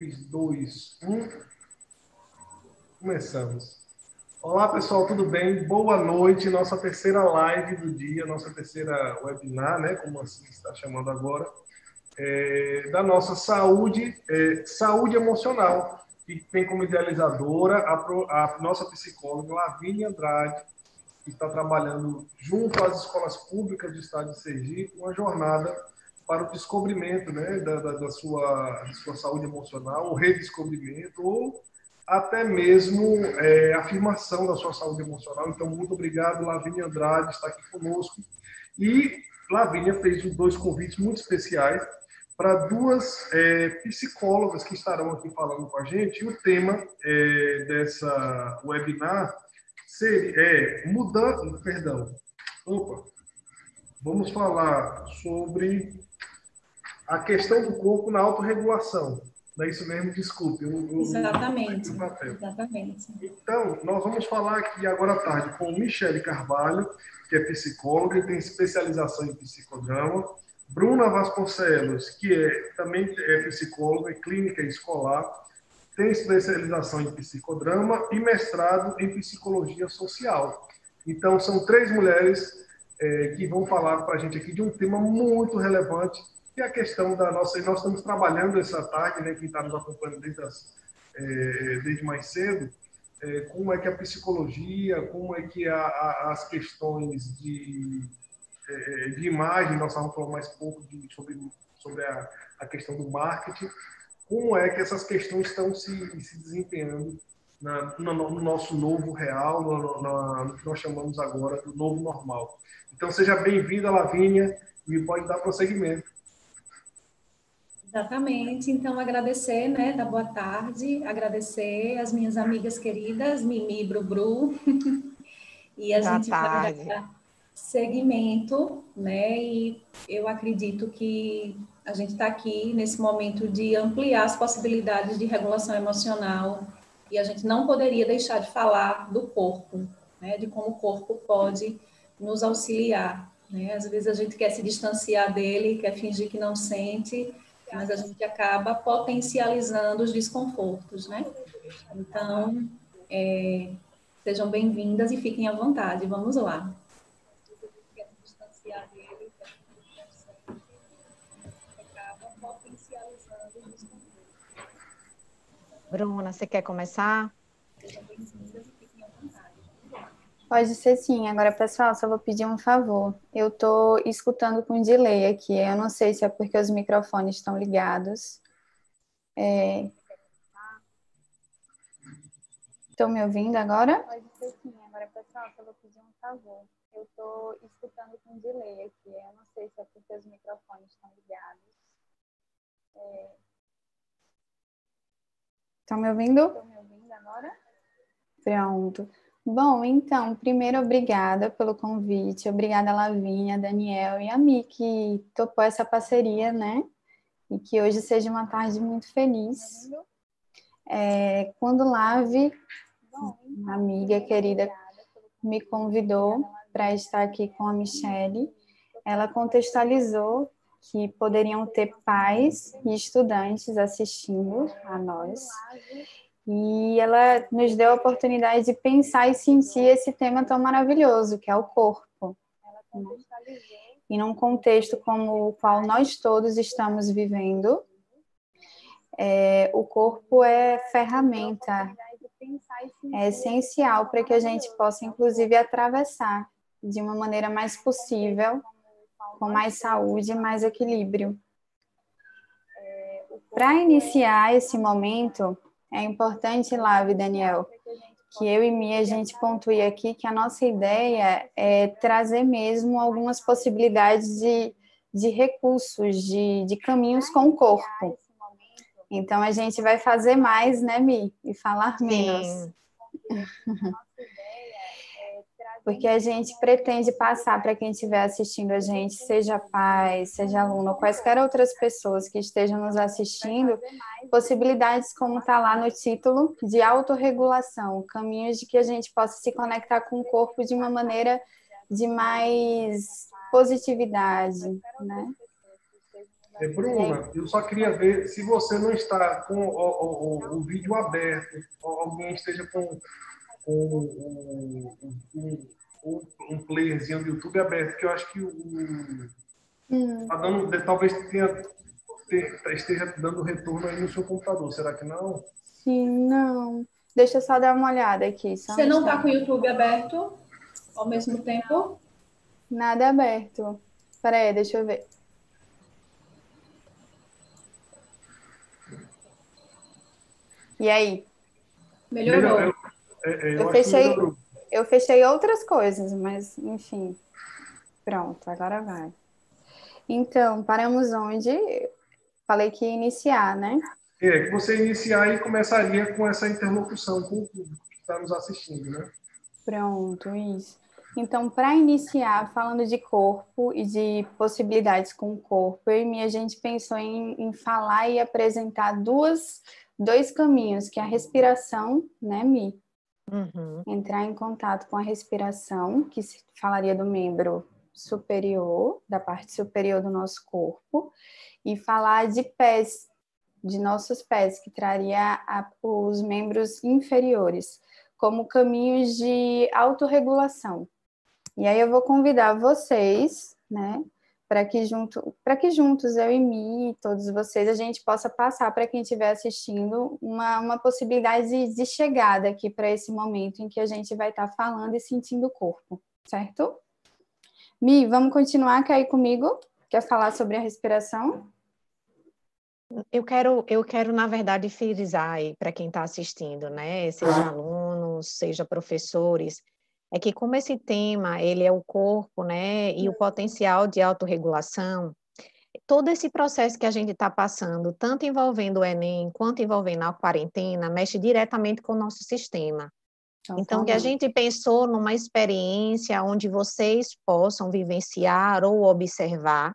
3, 2, 1. Começamos. Olá, pessoal, tudo bem? Boa noite. Nossa terceira live do dia, nossa terceira webinar, né? Como assim está chamando agora, é, da nossa saúde, é, saúde emocional, que tem como idealizadora a, a nossa psicóloga Lavínia Andrade, que está trabalhando junto às escolas públicas do estado de Sergipe, uma jornada para o descobrimento né, da, da, da sua, da sua saúde emocional, o redescobrimento, ou até mesmo é, afirmação da sua saúde emocional. Então, muito obrigado, Lavínia Andrade, está aqui conosco. E Lavínia fez dois convites muito especiais para duas é, psicólogas que estarão aqui falando com a gente. E o tema é, dessa webinar seria, é mudando, perdão, opa, vamos falar sobre a questão do corpo na autorregulação. Não é isso mesmo? Desculpe. Eu, eu, exatamente. exatamente. Então, nós vamos falar aqui agora à tarde com Michele Carvalho, que é psicóloga e tem especialização em psicodrama. Bruna Vasconcelos, que é, também é psicóloga e clínica escolar, tem especialização em psicodrama e mestrado em psicologia social. Então, são três mulheres é, que vão falar para a gente aqui de um tema muito relevante que é a questão da nossa. Nós estamos trabalhando essa tarde, né, quem está nos acompanhando desde, as, é, desde mais cedo, é, como é que a psicologia, como é que a, a, as questões de, é, de imagem, nós vamos falar mais pouco de, sobre, sobre a, a questão do marketing, como é que essas questões estão se, se desempenhando na, no, no, nosso novo real, no, no, no, que nós chamamos agora do novo normal. Então, seja bem-vinda, Lavínia, e pode dar prosseguimento. Exatamente. Então, agradecer, né, da boa tarde, agradecer as minhas amigas queridas, Mimi e Brubru, e a boa gente tarde. vai dar segmento, né, e eu acredito que a gente está aqui nesse momento de ampliar as possibilidades de regulação emocional e a gente não poderia deixar de falar do corpo, né, de como o corpo pode nos auxiliar, né, às vezes a gente quer se distanciar dele, quer fingir que não sente, mas a gente acaba potencializando os desconfortos, né? Então, é, sejam bem-vindas e fiquem à vontade. Vamos lá. Bruna, você quer começar? Sejam bem-vindas e fiquem à vontade. Pode ser sim. Agora, pessoal, só vou pedir um favor. Eu estou escutando com delay aqui. Eu não sei se é porque os microfones estão ligados. Estão é... me ouvindo agora? Pode ser sim. Agora, pessoal, só vou pedir um favor. Eu estou escutando com delay aqui. Eu não sei se é porque os microfones estão ligados. Estão é... me ouvindo? Estão me ouvindo agora? Pronto. Bom, então, primeiro, obrigada pelo convite, obrigada, Lavinha, Daniel e a Mi, que topou essa parceria, né? E que hoje seja uma tarde muito feliz. É, quando Lave, amiga querida, me convidou para estar aqui com a Michelle, ela contextualizou que poderiam ter pais e estudantes assistindo a nós e ela nos deu a oportunidade de pensar e sentir esse tema tão maravilhoso, que é o corpo. E num contexto como o qual nós todos estamos vivendo, é, o corpo é ferramenta, é essencial para que a gente possa, inclusive, atravessar de uma maneira mais possível, com mais saúde e mais equilíbrio. Para iniciar esse momento, é importante, Lave, Daniel, que eu e Mia a gente pontue aqui que a nossa ideia é trazer mesmo algumas possibilidades de, de recursos, de, de caminhos com o corpo. Então a gente vai fazer mais, né, Mi? E falar menos. Sim. porque a gente pretende passar para quem estiver assistindo a gente, seja pai, seja aluno, quaisquer outras pessoas que estejam nos assistindo, possibilidades como está lá no título de autorregulação, caminhos de que a gente possa se conectar com o corpo de uma maneira de mais positividade, né? É, Bruna, eu só queria ver se você não está com o, o, o vídeo aberto, alguém esteja com, com um, um playerzinho do YouTube aberto, que eu acho que o. Hum. Tá dando, talvez tenha, esteja dando retorno aí no seu computador, será que não? Sim, não. Deixa eu só dar uma olhada aqui. Você não está com o YouTube aberto ao mesmo tempo? Nada aberto. Peraí, deixa eu ver. E aí? Melhorou. Eu, eu, eu, eu fechei, eu fechei outras coisas, mas enfim. Pronto, agora vai. Então, paramos onde? Falei que ia iniciar, né? É, que você iniciar e começaria com essa interlocução com o público que está nos assistindo, né? Pronto, isso. Então, para iniciar, falando de corpo e de possibilidades com o corpo, eu e minha gente pensou em, em falar e apresentar duas dois caminhos, que é a respiração, né, Mi? Uhum. Entrar em contato com a respiração, que se falaria do membro superior, da parte superior do nosso corpo, e falar de pés, de nossos pés, que traria a, os membros inferiores, como caminhos de autorregulação. E aí eu vou convidar vocês, né, para que, junto, que juntos, eu e Mi, todos vocês, a gente possa passar para quem estiver assistindo uma, uma possibilidade de, de chegada aqui para esse momento em que a gente vai estar tá falando e sentindo o corpo, certo? Mi, vamos continuar aqui comigo? Quer falar sobre a respiração? Eu quero, eu quero na verdade, frisar aí para quem está assistindo, né? Seja alunos, seja professores, é que como esse tema ele é o corpo, né, e o potencial de autorregulação, todo esse processo que a gente está passando, tanto envolvendo o Enem quanto envolvendo a quarentena, mexe diretamente com o nosso sistema. Então, que a gente pensou numa experiência onde vocês possam vivenciar ou observar,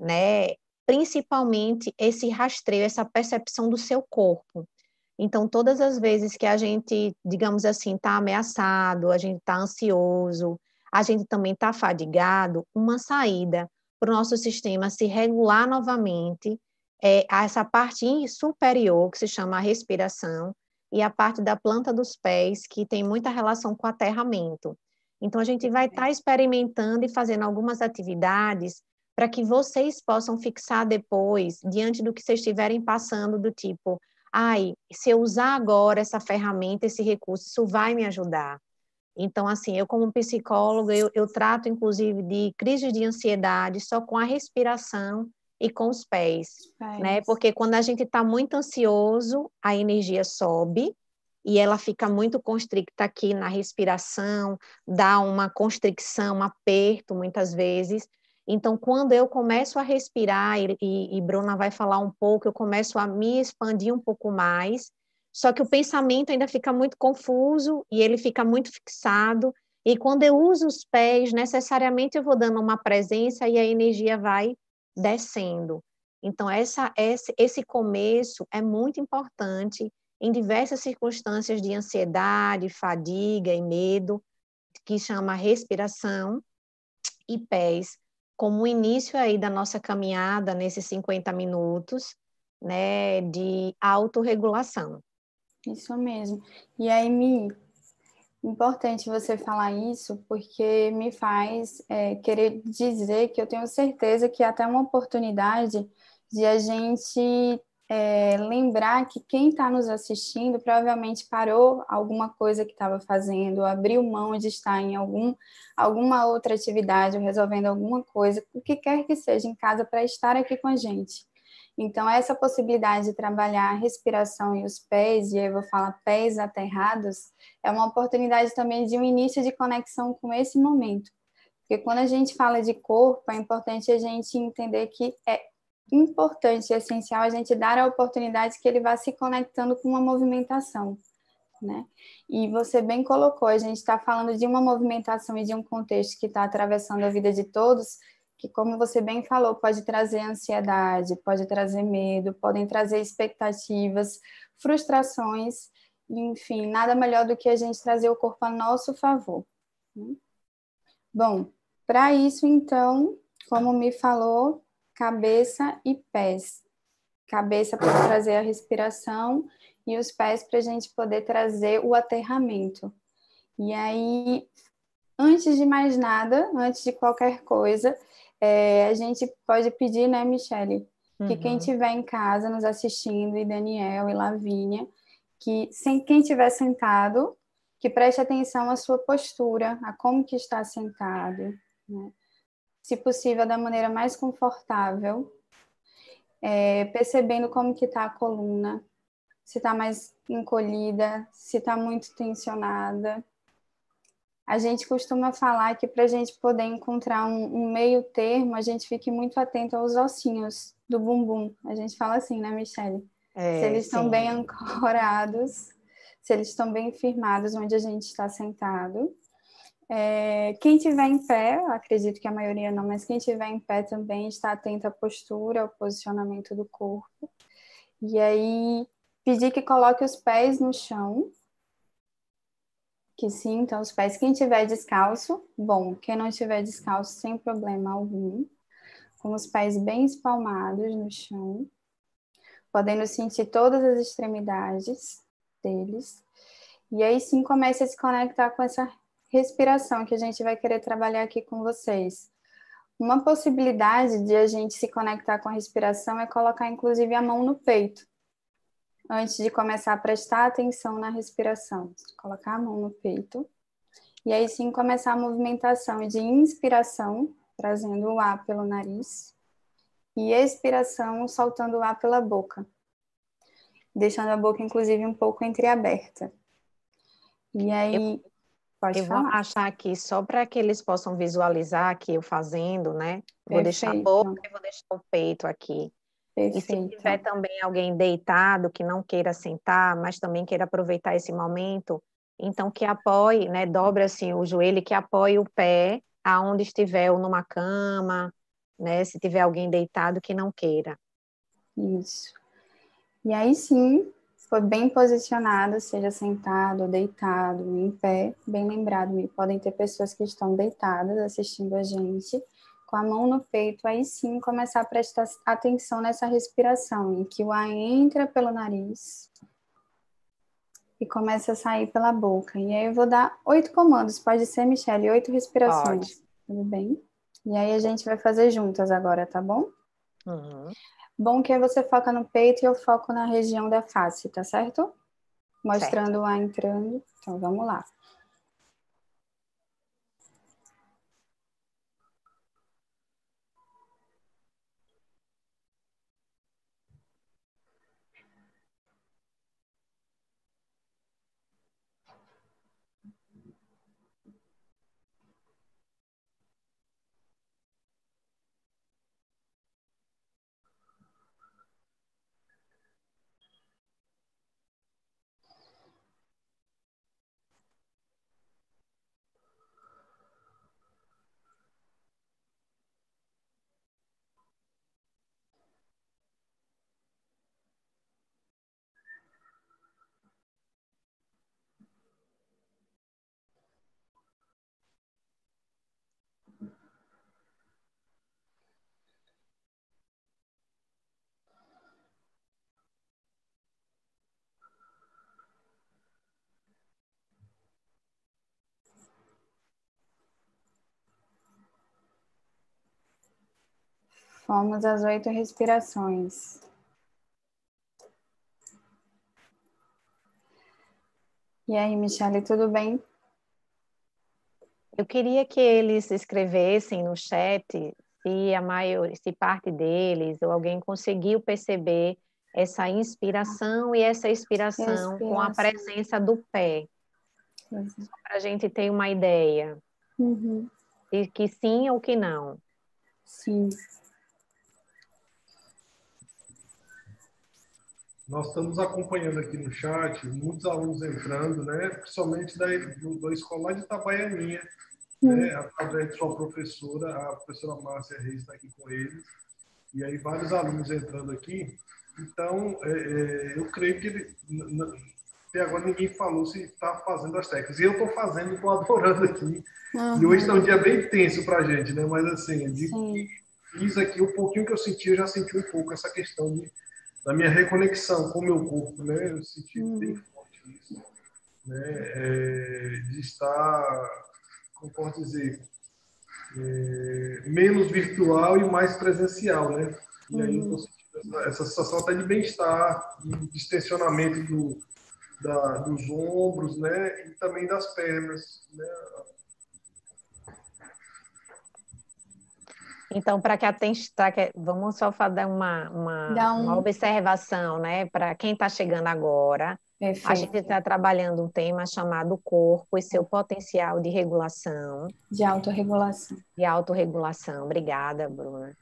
né, principalmente esse rastreio, essa percepção do seu corpo. Então, todas as vezes que a gente, digamos assim, está ameaçado, a gente está ansioso, a gente também está fadigado, uma saída para o nosso sistema se regular novamente é essa parte superior, que se chama a respiração, e a parte da planta dos pés, que tem muita relação com o aterramento. Então, a gente vai estar tá experimentando e fazendo algumas atividades para que vocês possam fixar depois, diante do que vocês estiverem passando, do tipo, ai, se eu usar agora essa ferramenta, esse recurso, isso vai me ajudar. Então, assim, eu como psicóloga, eu, eu trato, inclusive, de crise de ansiedade só com a respiração e com os pés, pés. né? Porque quando a gente está muito ansioso, a energia sobe e ela fica muito constricta aqui na respiração, dá uma constricção, um aperto, muitas vezes, então, quando eu começo a respirar, e, e, e Bruna vai falar um pouco, eu começo a me expandir um pouco mais, só que o pensamento ainda fica muito confuso e ele fica muito fixado. E quando eu uso os pés, necessariamente eu vou dando uma presença e a energia vai descendo. Então, essa, esse, esse começo é muito importante em diversas circunstâncias de ansiedade, fadiga e medo, que chama respiração e pés como o início aí da nossa caminhada nesses 50 minutos, né, de autorregulação. Isso mesmo. E aí, me importante você falar isso, porque me faz é, querer dizer que eu tenho certeza que até uma oportunidade de a gente é, lembrar que quem está nos assistindo provavelmente parou alguma coisa que estava fazendo, abriu mão de estar em algum, alguma outra atividade, ou resolvendo alguma coisa, o que quer que seja em casa, para estar aqui com a gente. Então, essa possibilidade de trabalhar a respiração e os pés, e eu vou falar pés aterrados, é uma oportunidade também de um início de conexão com esse momento. Porque quando a gente fala de corpo, é importante a gente entender que é importante e essencial a gente dar a oportunidade que ele vá se conectando com uma movimentação, né? E você bem colocou, a gente está falando de uma movimentação e de um contexto que está atravessando a vida de todos, que como você bem falou, pode trazer ansiedade, pode trazer medo, podem trazer expectativas, frustrações, enfim, nada melhor do que a gente trazer o corpo a nosso favor. Né? Bom, para isso, então, como me falou, cabeça e pés. Cabeça para trazer a respiração e os pés para a gente poder trazer o aterramento. E aí, antes de mais nada, antes de qualquer coisa, é, a gente pode pedir, né, Michele, que uhum. quem estiver em casa nos assistindo, e Daniel e Lavínia, que sem quem estiver sentado, que preste atenção à sua postura, a como que está sentado, né? Se possível da maneira mais confortável, é, percebendo como que está a coluna, se está mais encolhida, se está muito tensionada. A gente costuma falar que para a gente poder encontrar um, um, meio termo, a gente fique muito atento aos ossinhos do bumbum. A gente fala assim, né, Michelle? É, se eles sim. estão bem ancorados, se eles estão bem firmados onde a gente está sentado. É, quem tiver em pé, acredito que a maioria não, mas quem tiver em pé também está atento à postura, ao posicionamento do corpo. E aí, pedir que coloque os pés no chão, que sintam os pés. Quem tiver descalço, bom. Quem não estiver descalço, sem problema algum. Com os pés bem espalmados no chão podendo sentir todas as extremidades deles. E aí sim comece a se conectar com essa respiração que a gente vai querer trabalhar aqui com vocês. Uma possibilidade de a gente se conectar com a respiração é colocar inclusive a mão no peito. Antes de começar a prestar atenção na respiração, colocar a mão no peito. E aí sim começar a movimentação de inspiração, trazendo o ar pelo nariz e expiração soltando o ar pela boca, deixando a boca, inclusive, um pouco entreaberta. E aí. Eu, pode eu falar. vou achar aqui, só para que eles possam visualizar aqui eu fazendo, né? Vou Perfeito. deixar a boca e vou deixar o peito aqui. Perfeito. E se tiver também alguém deitado que não queira sentar, mas também queira aproveitar esse momento, então que apoie, né? Dobre assim o joelho, que apoie o pé aonde estiver, ou numa cama, né? Se tiver alguém deitado que não queira. Isso. E aí sim, foi bem posicionado, seja sentado, deitado, em pé, bem lembrado, podem ter pessoas que estão deitadas assistindo a gente, com a mão no peito, aí sim começar a prestar atenção nessa respiração, em que o ar entra pelo nariz e começa a sair pela boca. E aí eu vou dar oito comandos, pode ser, Michelle, oito respirações. Pode. Tudo bem? E aí a gente vai fazer juntas agora, tá bom? Uhum. Bom que você foca no peito e eu foco na região da face, tá certo? Mostrando certo. o ar entrando. Então vamos lá. Fomos às oito respirações. E aí, Michele, tudo bem? Eu queria que eles escrevessem no chat se a maior, se parte deles ou alguém conseguiu perceber essa inspiração e essa expiração, expiração. com a presença do pé. Uhum. Para a gente ter uma ideia. Uhum. E que sim ou que não. Sim. Nós estamos acompanhando aqui no chat muitos alunos entrando, né? principalmente da, do, da escola de Itabaianinha, né? através de sua professora, a professora Márcia Reis está aqui com eles, e aí vários alunos entrando aqui. Então, é, é, eu creio que ele, até agora ninguém falou se está fazendo as técnicas. E eu estou fazendo, estou adorando aqui. Uhum. E hoje está um dia bem tenso para a gente, né? Mas assim, eu digo que fiz aqui, o pouquinho que eu senti, eu já senti um pouco essa questão de, da minha reconexão com o meu corpo, né? Eu senti uhum. bem forte isso, né? É, de estar, como posso dizer, é, menos virtual e mais presencial, né? E aí eu essa, essa sensação até de bem-estar, de distensionamento do, da, dos ombros, né? E também das pernas, né? Então, para que a vamos só fazer uma, uma, um... uma observação, né? Para quem está chegando agora, Perfeito. a gente está trabalhando um tema chamado corpo e seu potencial de regulação. De autorregulação. De autorregulação. Obrigada, Bruna.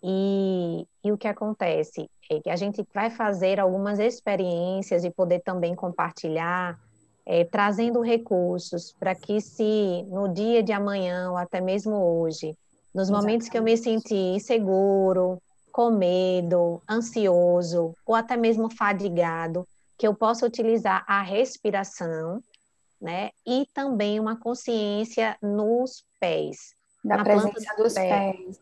E, e o que acontece é que a gente vai fazer algumas experiências e poder também compartilhar, é, trazendo recursos para que se no dia de amanhã ou até mesmo hoje, nos Exatamente. momentos que eu me senti inseguro, com medo, ansioso ou até mesmo fadigado, que eu possa utilizar a respiração, né? E também uma consciência nos pés. Da presença dos pés. pés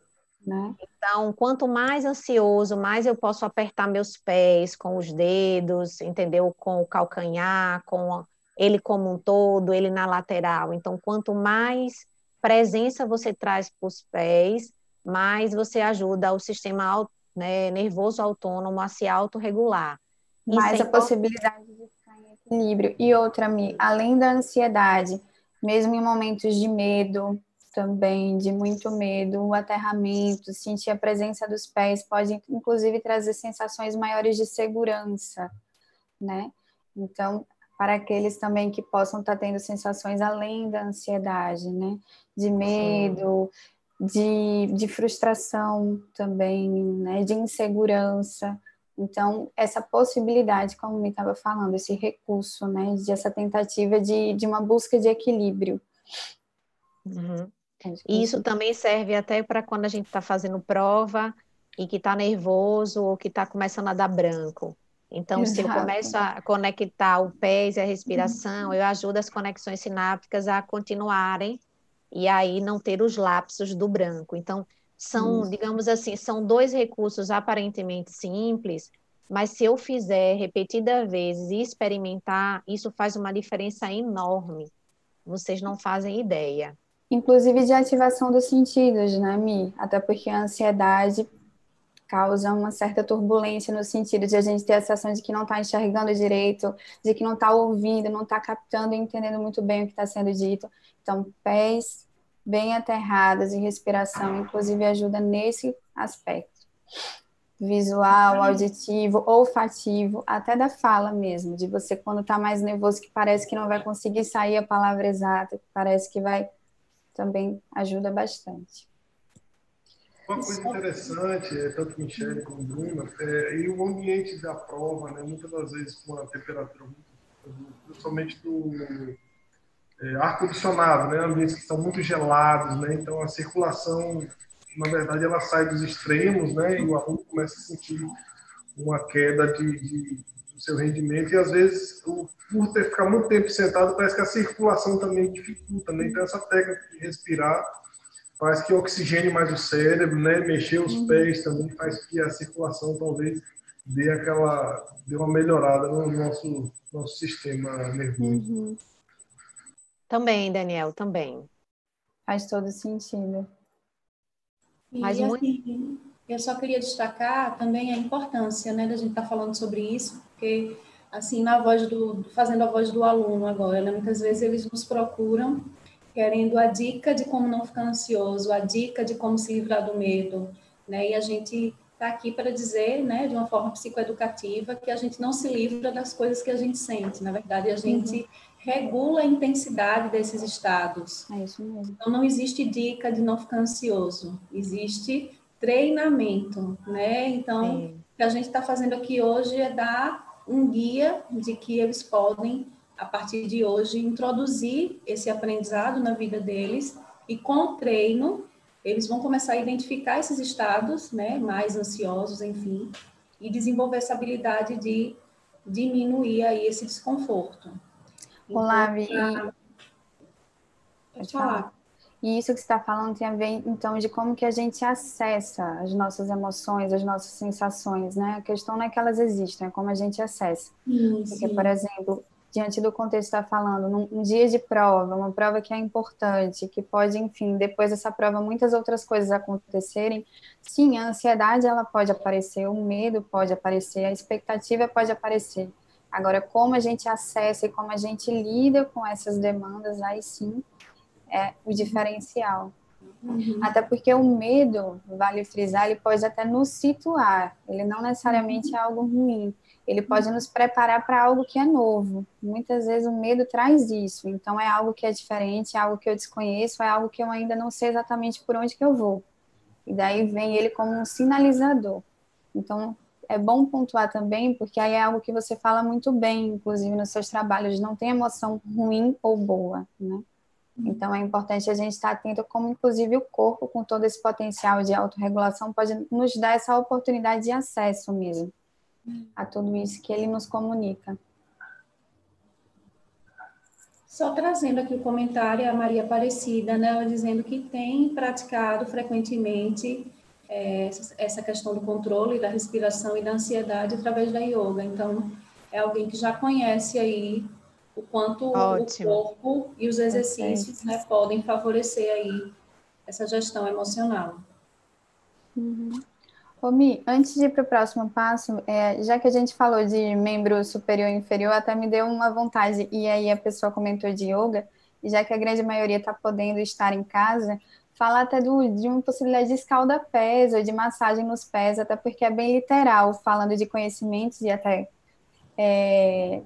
né? Então, quanto mais ansioso, mais eu posso apertar meus pés com os dedos, entendeu? Com o calcanhar, com ele como um todo, ele na lateral. Então, quanto mais presença você traz para os pés, mais você ajuda o sistema né, nervoso autônomo a se autorregular. Mais a possibilidade de ficar em equilíbrio. E outra, Mi, além da ansiedade, mesmo em momentos de medo, também de muito medo, o aterramento, sentir a presença dos pés pode inclusive trazer sensações maiores de segurança, né? Então, para aqueles também que possam estar tendo sensações além da ansiedade, né? De medo, de, de frustração também, né? De insegurança. Então, essa possibilidade, como me estava falando, esse recurso, né? De essa tentativa de, de uma busca de equilíbrio. Uhum. E isso também serve até para quando a gente está fazendo prova e que está nervoso ou que está começando a dar branco. Então, Exato. se eu começo a conectar o pés e a respiração, eu ajudo as conexões sinápticas a continuarem e aí não ter os lapsos do branco. Então, são, isso. digamos assim, são dois recursos aparentemente simples, mas se eu fizer repetidas vezes e experimentar, isso faz uma diferença enorme. Vocês não fazem ideia inclusive de ativação dos sentidos, né, Mi? Até porque a ansiedade causa uma certa turbulência no sentido de a gente ter a sensação de que não está enxergando direito, de que não está ouvindo, não está captando e entendendo muito bem o que está sendo dito. Então, pés bem aterrados e respiração, inclusive, ajuda nesse aspecto. Visual, auditivo, olfativo, até da fala mesmo, de você quando está mais nervoso, que parece que não vai conseguir sair a palavra exata, que parece que vai também ajuda bastante. Uma coisa interessante, é, tanto Michele como Bruna, é, e o ambiente da prova, né, muitas das vezes com a temperatura, principalmente do é, ar-condicionado, né, ambientes que estão muito gelados, né, então a circulação, na verdade, ela sai dos extremos, né, e o aluno começa a sentir uma queda de, de do seu rendimento, e às vezes o por ter ficar muito tempo sentado, parece que a circulação também dificulta, né? Então, essa técnica de respirar faz que oxigene mais o cérebro, né? Mexer os uhum. pés também faz que a circulação talvez dê aquela dê uma melhorada no nosso nosso sistema nervoso. Uhum. Também, Daniel, também. Faz todo sentido. E, Mas muito... assim, eu só queria destacar também a importância, né, da gente estar tá falando sobre isso, porque assim, na voz do, fazendo a voz do aluno agora, né? Muitas vezes eles nos procuram querendo a dica de como não ficar ansioso, a dica de como se livrar do medo, né? E a gente está aqui para dizer, né, de uma forma psicoeducativa, que a gente não se livra das coisas que a gente sente. Na verdade, a gente uhum. regula a intensidade desses estados. É isso mesmo. Então, não existe dica de não ficar ansioso. Existe treinamento, né? Então, o que a gente está fazendo aqui hoje é dar um guia de que eles podem, a partir de hoje, introduzir esse aprendizado na vida deles e com o treino eles vão começar a identificar esses estados, né, mais ansiosos, enfim, e desenvolver essa habilidade de diminuir aí esse desconforto. Olá, então, Vi. Pode falar. E isso que você está falando tem a ver, então, de como que a gente acessa as nossas emoções, as nossas sensações, né? A questão não é que elas existem, é como a gente acessa. Sim, Porque, sim. por exemplo, diante do contexto está falando, num, um dia de prova, uma prova que é importante, que pode, enfim, depois dessa prova, muitas outras coisas acontecerem, sim, a ansiedade, ela pode aparecer, o medo pode aparecer, a expectativa pode aparecer. Agora, como a gente acessa e como a gente lida com essas demandas, aí sim é o diferencial. Uhum. Até porque o medo, vale frisar, ele pode até nos situar, ele não necessariamente é algo ruim, ele pode nos preparar para algo que é novo. Muitas vezes o medo traz isso, então é algo que é diferente, é algo que eu desconheço, é algo que eu ainda não sei exatamente por onde que eu vou. E daí vem ele como um sinalizador. Então, é bom pontuar também, porque aí é algo que você fala muito bem, inclusive nos seus trabalhos, não tem emoção ruim ou boa, né? Então é importante a gente estar atento como inclusive o corpo com todo esse potencial de autorregulação pode nos dar essa oportunidade de acesso mesmo a tudo isso que ele nos comunica. Só trazendo aqui o comentário a Maria Aparecida, né, ela dizendo que tem praticado frequentemente é, essa questão do controle da respiração e da ansiedade através da yoga. Então, é alguém que já conhece aí o quanto Ótimo. o corpo e os exercícios né, podem favorecer aí essa gestão emocional. Uhum. Ô, Mi, antes de ir para o próximo passo, é, já que a gente falou de membro superior e inferior, até me deu uma vontade, e aí a pessoa comentou de yoga, e já que a grande maioria está podendo estar em casa, falar até do, de uma possibilidade de escalda-pés ou de massagem nos pés, até porque é bem literal, falando de conhecimentos e até é,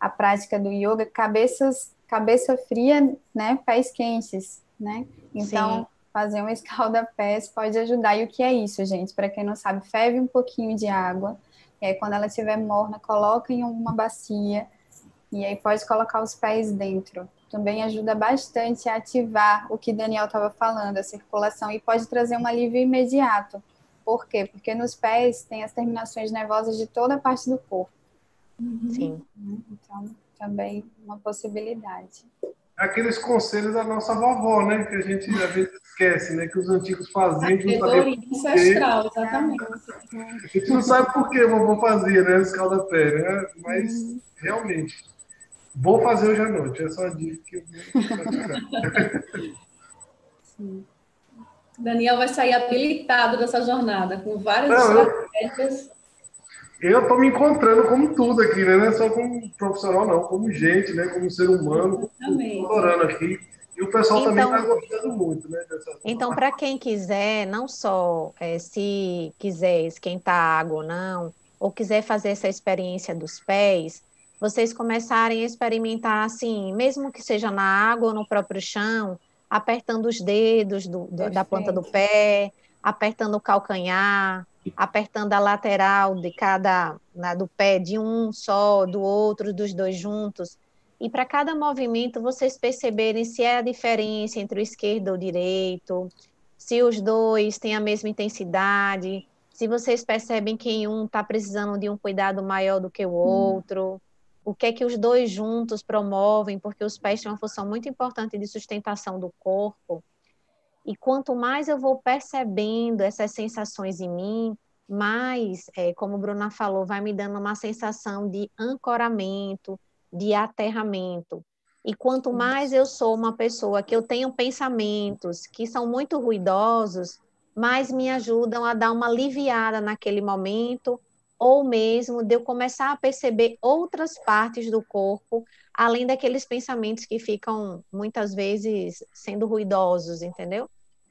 a prática do yoga, cabeças, cabeça fria, né, pés quentes, né? Então, Sim. Fazer um escalda-pés pode ajudar. E o que é isso, gente? Para quem não sabe, ferve um pouquinho de água, e aí quando ela estiver morna, coloca em uma bacia, e aí pode colocar os pés dentro também ajuda bastante a ativar o que Daniel estava falando, a circulação, e pode trazer um alívio imediato. Por quê? Porque nos pés tem as terminações nervosas de toda a parte do corpo. Sim. Então, também uma possibilidade. Aqueles conselhos da nossa vovó, né? Que a gente às vezes esquece, né? Que os antigos faziam. Sabedoria ancestral, exatamente. A gente não sabe por que a vovó fazia, né? Escalda-pé, né? Mas, uhum. realmente Vou fazer hoje à noite, é uma dica que eu vou Daniel vai sair habilitado dessa jornada, com várias Não, estratégias. Eu estou me encontrando como tudo aqui, né? Não é só como profissional, não, como gente, né? Como ser humano. Adorando aqui. E o pessoal então, também está gostando muito, né? Dessa... Então, para quem quiser, não só é, se quiser esquentar água ou não, ou quiser fazer essa experiência dos pés, vocês começarem a experimentar assim, mesmo que seja na água ou no próprio chão, apertando os dedos do, do, da planta do pé, apertando o calcanhar, apertando a lateral de cada né, do pé de um só, do outro, dos dois juntos. E para cada movimento vocês perceberem se é a diferença entre o esquerdo ou o direito, se os dois têm a mesma intensidade, se vocês percebem que um está precisando de um cuidado maior do que o hum. outro. Hum o que é que os dois juntos promovem, porque os pés têm uma função muito importante de sustentação do corpo. E quanto mais eu vou percebendo essas sensações em mim, mais, é, como Bruna falou, vai me dando uma sensação de ancoramento, de aterramento. E quanto mais eu sou uma pessoa que eu tenho pensamentos que são muito ruidosos, mais me ajudam a dar uma aliviada naquele momento ou mesmo de eu começar a perceber outras partes do corpo, além daqueles pensamentos que ficam muitas vezes sendo ruidosos, entendeu?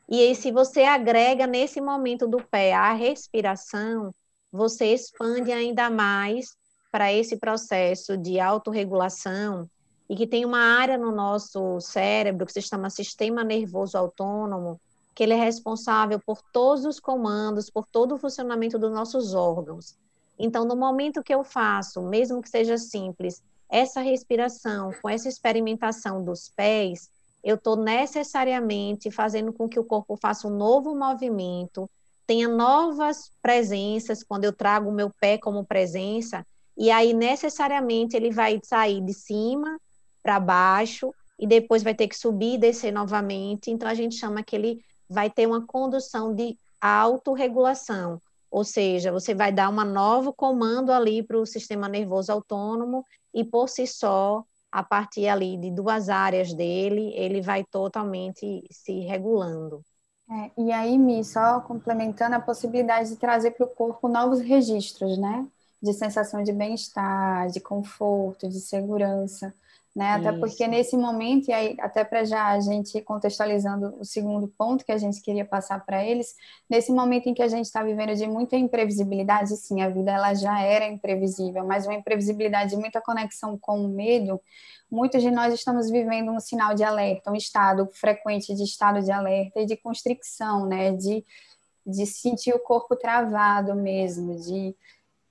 E aí, se você agrega nesse momento do pé a respiração, você expande ainda mais para esse processo de autorregulação e que tem uma área no nosso cérebro que se chama sistema nervoso autônomo, que ele é responsável por todos os comandos, por todo o funcionamento dos nossos órgãos. Então, no momento que eu faço, mesmo que seja simples, essa respiração com essa experimentação dos pés, eu estou necessariamente fazendo com que o corpo faça um novo movimento, tenha novas presenças quando eu trago o meu pé como presença, e aí necessariamente ele vai sair de cima para baixo, e depois vai ter que subir e descer novamente. Então, a gente chama que ele vai ter uma condução de autorregulação, ou seja, você vai dar um novo comando ali para o sistema nervoso autônomo e por si só, a partir ali de duas áreas dele, ele vai totalmente se regulando. É, e aí, Mi, só complementando a possibilidade de trazer para o corpo novos registros, né? De sensação de bem-estar, de conforto, de segurança né? Até Isso. porque nesse momento, e aí, até para já a gente contextualizando o segundo ponto que a gente queria passar para eles, nesse momento em que a gente está vivendo de muita imprevisibilidade, sim, a vida ela já era imprevisível, mas uma imprevisibilidade de muita conexão com o medo, muitos de nós estamos vivendo um sinal de alerta, um estado frequente de estado de alerta e de constricção, né? De, de sentir o corpo travado mesmo, de,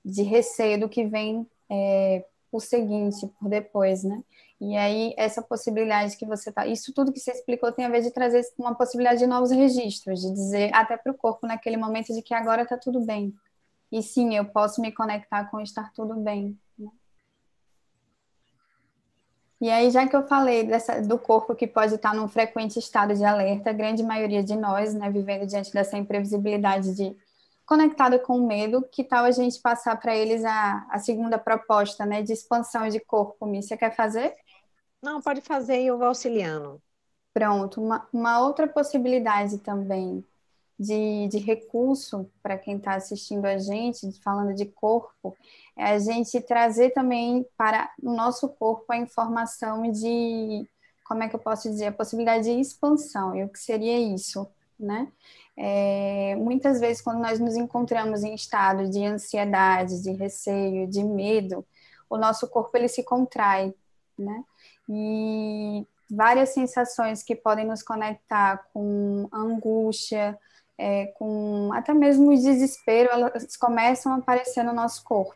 de receio do que vem é, por seguinte, por depois, né? E aí, essa possibilidade que você tá. Isso tudo que você explicou tem a ver de trazer uma possibilidade de novos registros, de dizer até para o corpo naquele momento de que agora está tudo bem. E sim, eu posso me conectar com estar tudo bem. Né? E aí, já que eu falei dessa, do corpo que pode estar num frequente estado de alerta, a grande maioria de nós, né, vivendo diante dessa imprevisibilidade de conectado com o medo, que tal a gente passar para eles a, a segunda proposta, né, de expansão de corpo? Você quer fazer? Não, pode fazer e eu vou auxiliando. Pronto, uma, uma outra possibilidade também de, de recurso para quem está assistindo a gente, falando de corpo, é a gente trazer também para o nosso corpo a informação de, como é que eu posso dizer, a possibilidade de expansão. E o que seria isso, né? É, muitas vezes, quando nós nos encontramos em estado de ansiedade, de receio, de medo, o nosso corpo ele se contrai, né? E várias sensações que podem nos conectar com angústia, é, com até mesmo desespero, elas começam a aparecer no nosso corpo.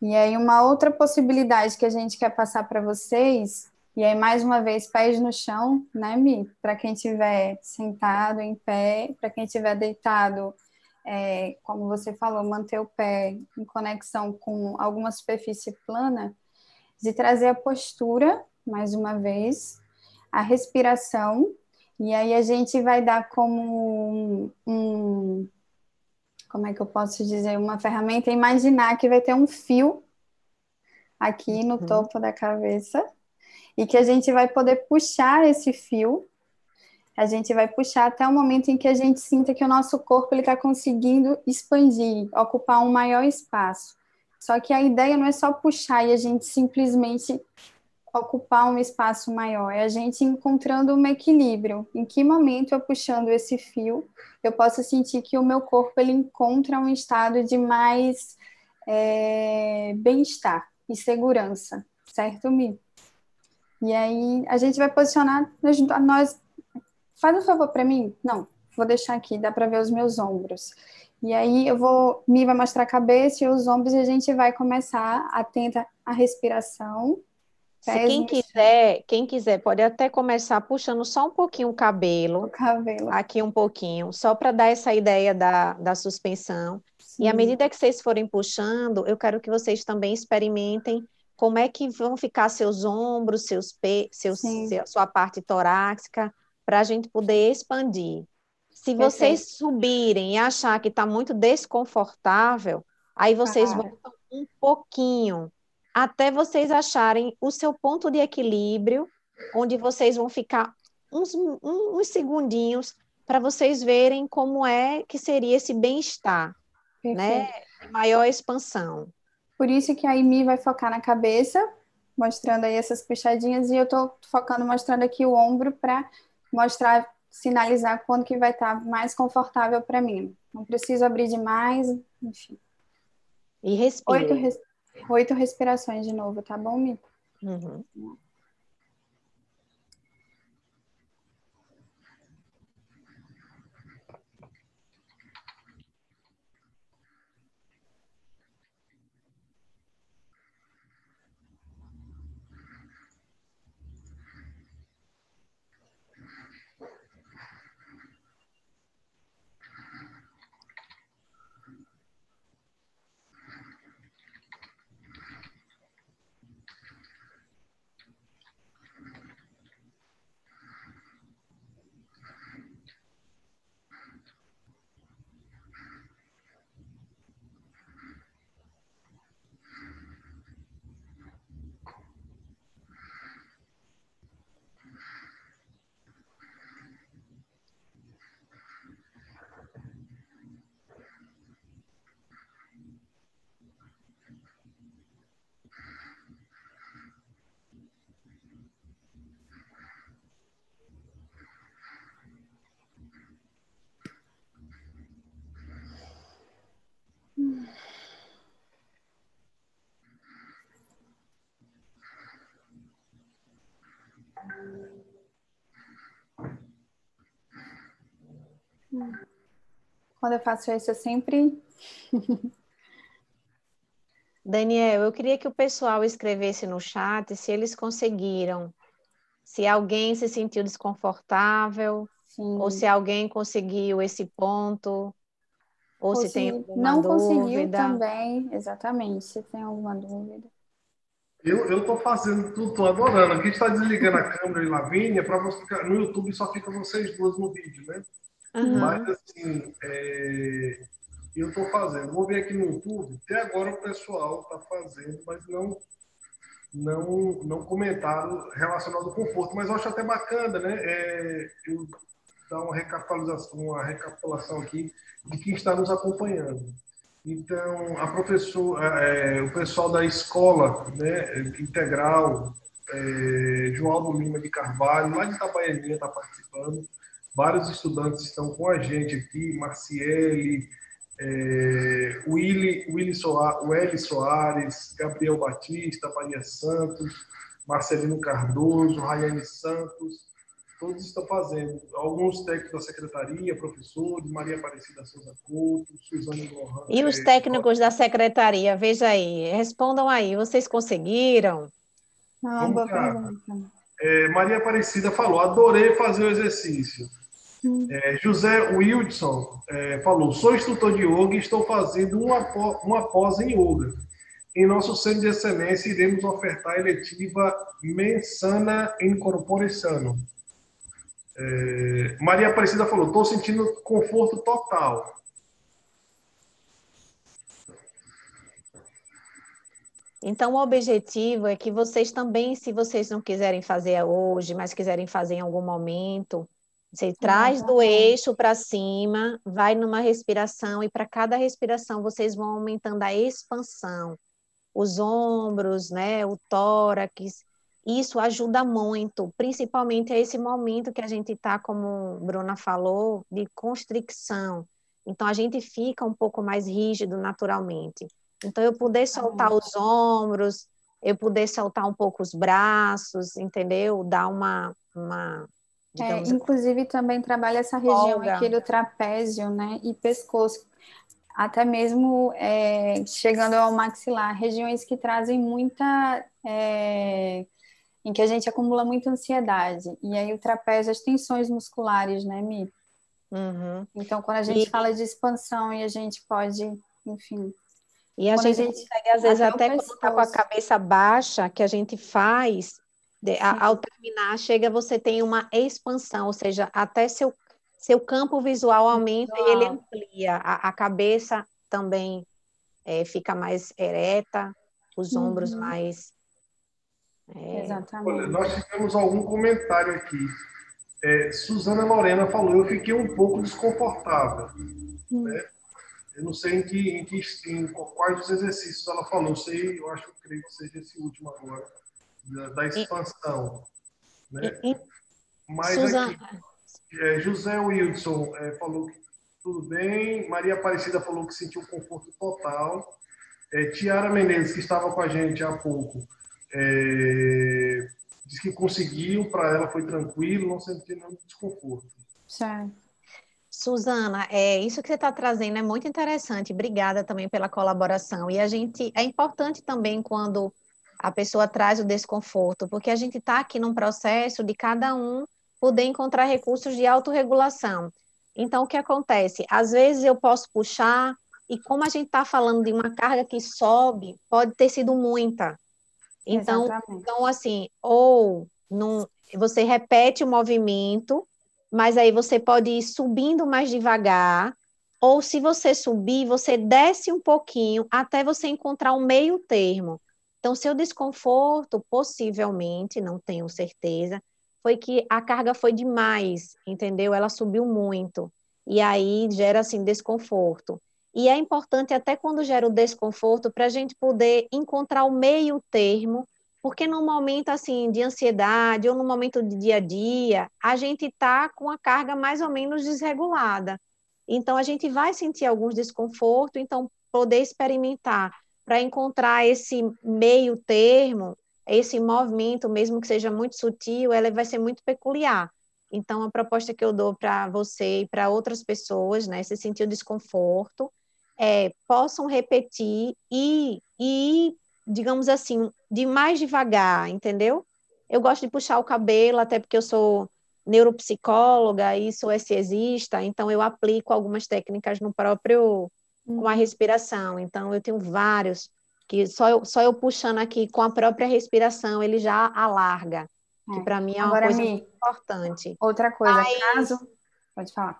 E aí, uma outra possibilidade que a gente quer passar para vocês, e aí, mais uma vez, pés no chão, né, Mi? Para quem estiver sentado, em pé, para quem estiver deitado, é, como você falou, manter o pé em conexão com alguma superfície plana, de trazer a postura mais uma vez, a respiração, e aí a gente vai dar como um, um como é que eu posso dizer, uma ferramenta, imaginar que vai ter um fio aqui no uhum. topo da cabeça e que a gente vai poder puxar esse fio. A gente vai puxar até o momento em que a gente sinta que o nosso corpo está conseguindo expandir, ocupar um maior espaço. Só que a ideia não é só puxar e a gente simplesmente ocupar um espaço maior, é a gente encontrando um equilíbrio. Em que momento eu puxando esse fio, eu posso sentir que o meu corpo ele encontra um estado de mais é, bem-estar e segurança, certo, Mi? E aí a gente vai posicionar nós. Faz um favor para mim? Não, vou deixar aqui, dá para ver os meus ombros. E aí eu vou, Mi vai mostrar a cabeça e os ombros e a gente vai começar a tentar a respiração se quem quiser, quem quiser, pode até começar puxando só um pouquinho o cabelo. O cabelo. Aqui um pouquinho, só para dar essa ideia da, da suspensão. Sim. E à medida que vocês forem puxando, eu quero que vocês também experimentem como é que vão ficar seus ombros, seus seus, seu, sua parte torácica, para a gente poder expandir. Se Perfeito. vocês subirem e achar que está muito desconfortável, aí vocês ah. voltam um pouquinho até vocês acharem o seu ponto de equilíbrio, onde vocês vão ficar uns, uns segundinhos para vocês verem como é que seria esse bem-estar, né? Maior expansão. Por isso que a Imi vai focar na cabeça, mostrando aí essas puxadinhas, e eu estou focando, mostrando aqui o ombro para mostrar, sinalizar quando que vai estar tá mais confortável para mim. Não preciso abrir demais, enfim. E respira. Oito, res... Oito respirações de novo, tá bom, Mi? Uhum. Quando eu faço isso, eu sempre. Daniel, eu queria que o pessoal escrevesse no chat se eles conseguiram, se alguém se sentiu desconfortável, Sim. ou se alguém conseguiu esse ponto, ou Consegui... se tem alguma Não dúvida. conseguiu também, exatamente, se tem alguma dúvida. Eu estou fazendo tudo, estou adorando. Aqui está desligando a câmera e Lavínia para você ficar. No YouTube só fica vocês duas no vídeo, né? Uhum. Mas assim, é, eu estou fazendo. Vou ver aqui no YouTube. Até agora o pessoal está fazendo, mas não não não comentaram relacionado ao conforto. Mas eu acho até bacana, né? É, eu dar uma recapitulação, uma recapitulação aqui de quem está nos acompanhando. Então, a professora, é, o pessoal da escola né, integral, é, João Lima de Carvalho, lá de Itabaianinha, está participando. Vários estudantes estão com a gente aqui, Marciele, é, Willy Soares, Soares, Gabriel Batista, Maria Santos, Marcelino Cardoso, Rayane Santos, todos estão fazendo. Alguns técnicos da secretaria, professores, Maria Aparecida Souza Couto, Suzane Lohan. E os técnicos da secretaria, veja aí, respondam aí, vocês conseguiram? Não, boa pergunta. É, Maria Aparecida falou, adorei fazer o exercício. É, José Wilson é, falou, sou instrutor de yoga e estou fazendo uma, uma pós em yoga. Em nosso centro de excelência, iremos ofertar a eletiva Mensana Incorporação é, Maria Aparecida falou: estou sentindo conforto total. Então, o objetivo é que vocês também, se vocês não quiserem fazer hoje, mas quiserem fazer em algum momento, você traz do eixo para cima, vai numa respiração, e para cada respiração vocês vão aumentando a expansão. Os ombros, né, o tórax, isso ajuda muito, principalmente a esse momento que a gente está, como Bruna falou, de constricção. Então, a gente fica um pouco mais rígido naturalmente. Então, eu poder soltar os ombros, eu poder soltar um pouco os braços, entendeu? Dar uma. uma é, inclusive, também trabalha essa região folga. aqui do trapézio, né? E pescoço. Até mesmo é, chegando ao maxilar, regiões que trazem muita. É, em que a gente acumula muita ansiedade. E aí o trapézio, as tensões musculares, né, Mi? Uhum. Então, quando a gente e... fala de expansão e a gente pode, enfim. E a gente, a gente, consegue, às vezes, até, até quando está com a cabeça baixa, que a gente faz, de, a, ao terminar, chega, você tem uma expansão, ou seja, até seu, seu campo visual aumenta visual. e ele amplia. A, a cabeça também é, fica mais ereta, os ombros uhum. mais é. Exatamente. Olha, nós tivemos algum comentário aqui. É, Suzana Lorena falou, eu fiquei um pouco desconfortável. Hum. Né? Eu não sei em, que, em, que, em quais dos exercícios ela falou, eu sei, eu acho que creio que seja esse último agora, da, da expansão. E, né? E, Mas Suzana... aqui, é, José Wilson é, falou que tudo bem, Maria Aparecida falou que sentiu conforto total, é, Tiara Menezes, que estava com a gente há pouco, é, diz que conseguiu, para ela foi tranquilo, não sentiu nenhum desconforto. Certo. Suzana, é, isso que você está trazendo é muito interessante. Obrigada também pela colaboração. E a gente é importante também quando a pessoa traz o desconforto, porque a gente está aqui num processo de cada um poder encontrar recursos de autorregulação. Então, o que acontece? Às vezes eu posso puxar, e como a gente está falando de uma carga que sobe, pode ter sido muita. Então, então assim, ou num, você repete o movimento, mas aí você pode ir subindo mais devagar, ou se você subir, você desce um pouquinho até você encontrar um meio termo. Então, seu desconforto, possivelmente, não tenho certeza, foi que a carga foi demais, entendeu? Ela subiu muito. E aí gera, assim, desconforto. E é importante, até quando gera o desconforto, para a gente poder encontrar o meio termo, porque no momento assim de ansiedade ou no momento de dia a dia, a gente está com a carga mais ou menos desregulada. Então, a gente vai sentir alguns desconfortos, então, poder experimentar para encontrar esse meio termo esse movimento, mesmo que seja muito sutil, ela vai ser muito peculiar. Então, a proposta que eu dou para você e para outras pessoas, né, se sentir o desconforto, é, possam repetir e, e, digamos assim, de mais devagar, entendeu? Eu gosto de puxar o cabelo, até porque eu sou neuropsicóloga e sou exista, então eu aplico algumas técnicas no próprio, com a uhum. respiração. Então, eu tenho vários que só eu, só eu puxando aqui com a própria respiração, ele já alarga, é. que para mim é uma Agora, coisa muito importante. Outra coisa, Aí, caso... Pode falar.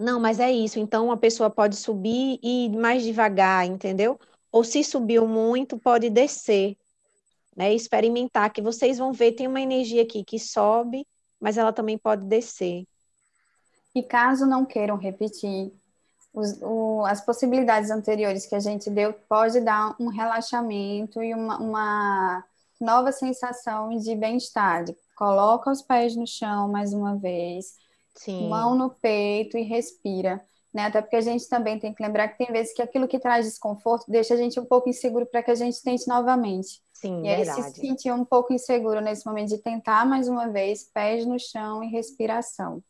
Não, mas é isso. Então, a pessoa pode subir e ir mais devagar, entendeu? Ou se subiu muito, pode descer, né? Experimentar, que vocês vão ver, tem uma energia aqui que sobe, mas ela também pode descer. E caso não queiram repetir, os, o, as possibilidades anteriores que a gente deu pode dar um relaxamento e uma, uma nova sensação de bem-estar. Coloca os pés no chão mais uma vez, Sim. mão no peito e respira. Né? Até porque a gente também tem que lembrar que tem vezes que aquilo que traz desconforto deixa a gente um pouco inseguro para que a gente tente novamente. Sim, e aí, verdade. se sentir um pouco inseguro nesse momento de tentar mais uma vez, pés no chão e respiração.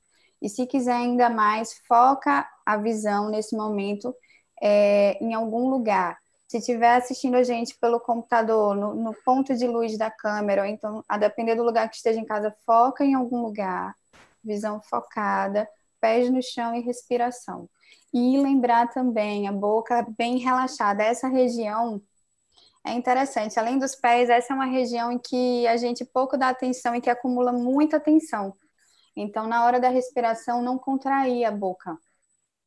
E se quiser ainda mais, foca a visão nesse momento é, em algum lugar. Se estiver assistindo a gente pelo computador, no, no, ponto de luz da câmera, ou então, a depender do lugar que esteja em casa, foca em algum lugar, visão focada, pés no chão e respiração. E lembrar também a boca bem relaxada. Essa região é interessante. Além dos pés, essa é uma região em que a gente pouco dá atenção e que acumula muita tensão. Então, na hora da respiração, não contrair a boca.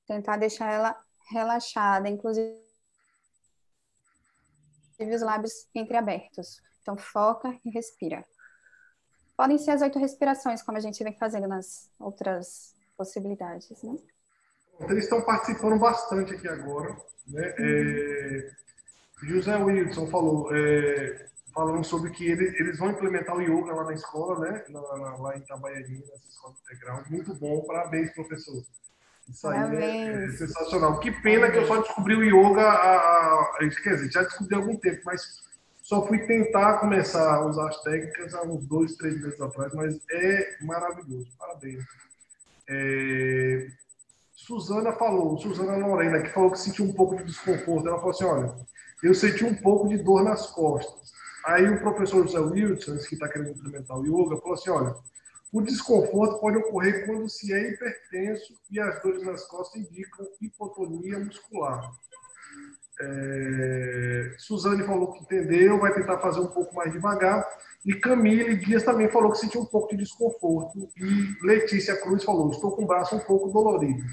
Tentar deixar ela relaxada, inclusive os lábios entreabertos. Então, foca e respira. Podem ser as oito respirações, como a gente vem fazendo nas outras possibilidades, né? Eles estão participando bastante aqui agora. Né? Uhum. É, José Wilson falou, é, falando sobre que ele, eles vão implementar o yoga lá na escola, né? Na, na, lá em Itabaianinha, nessa escola integral. Muito bom, parabéns, professor. Isso aí é, é, sensacional. Que pena que eu só descobri o yoga, a, a, quer dizer, já descobri há algum tempo, mas só fui tentar começar a usar as técnicas há uns dois, três meses atrás, mas é maravilhoso. Parabéns. É, Suzana falou, Suzana Lorena, que falou que sentiu um pouco de desconforto. Ela falou assim: olha, eu senti um pouco de dor nas costas. Aí o professor José Wilson, que está querendo implementar o yoga, falou assim: olha, o desconforto pode ocorrer quando se é hipertenso e as dores nas costas indicam hipotonia muscular. É... Suzane falou que entendeu, vai tentar fazer um pouco mais devagar. E Camille Dias também falou que sentiu um pouco de desconforto. E Letícia Cruz falou: estou com o braço um pouco dolorido.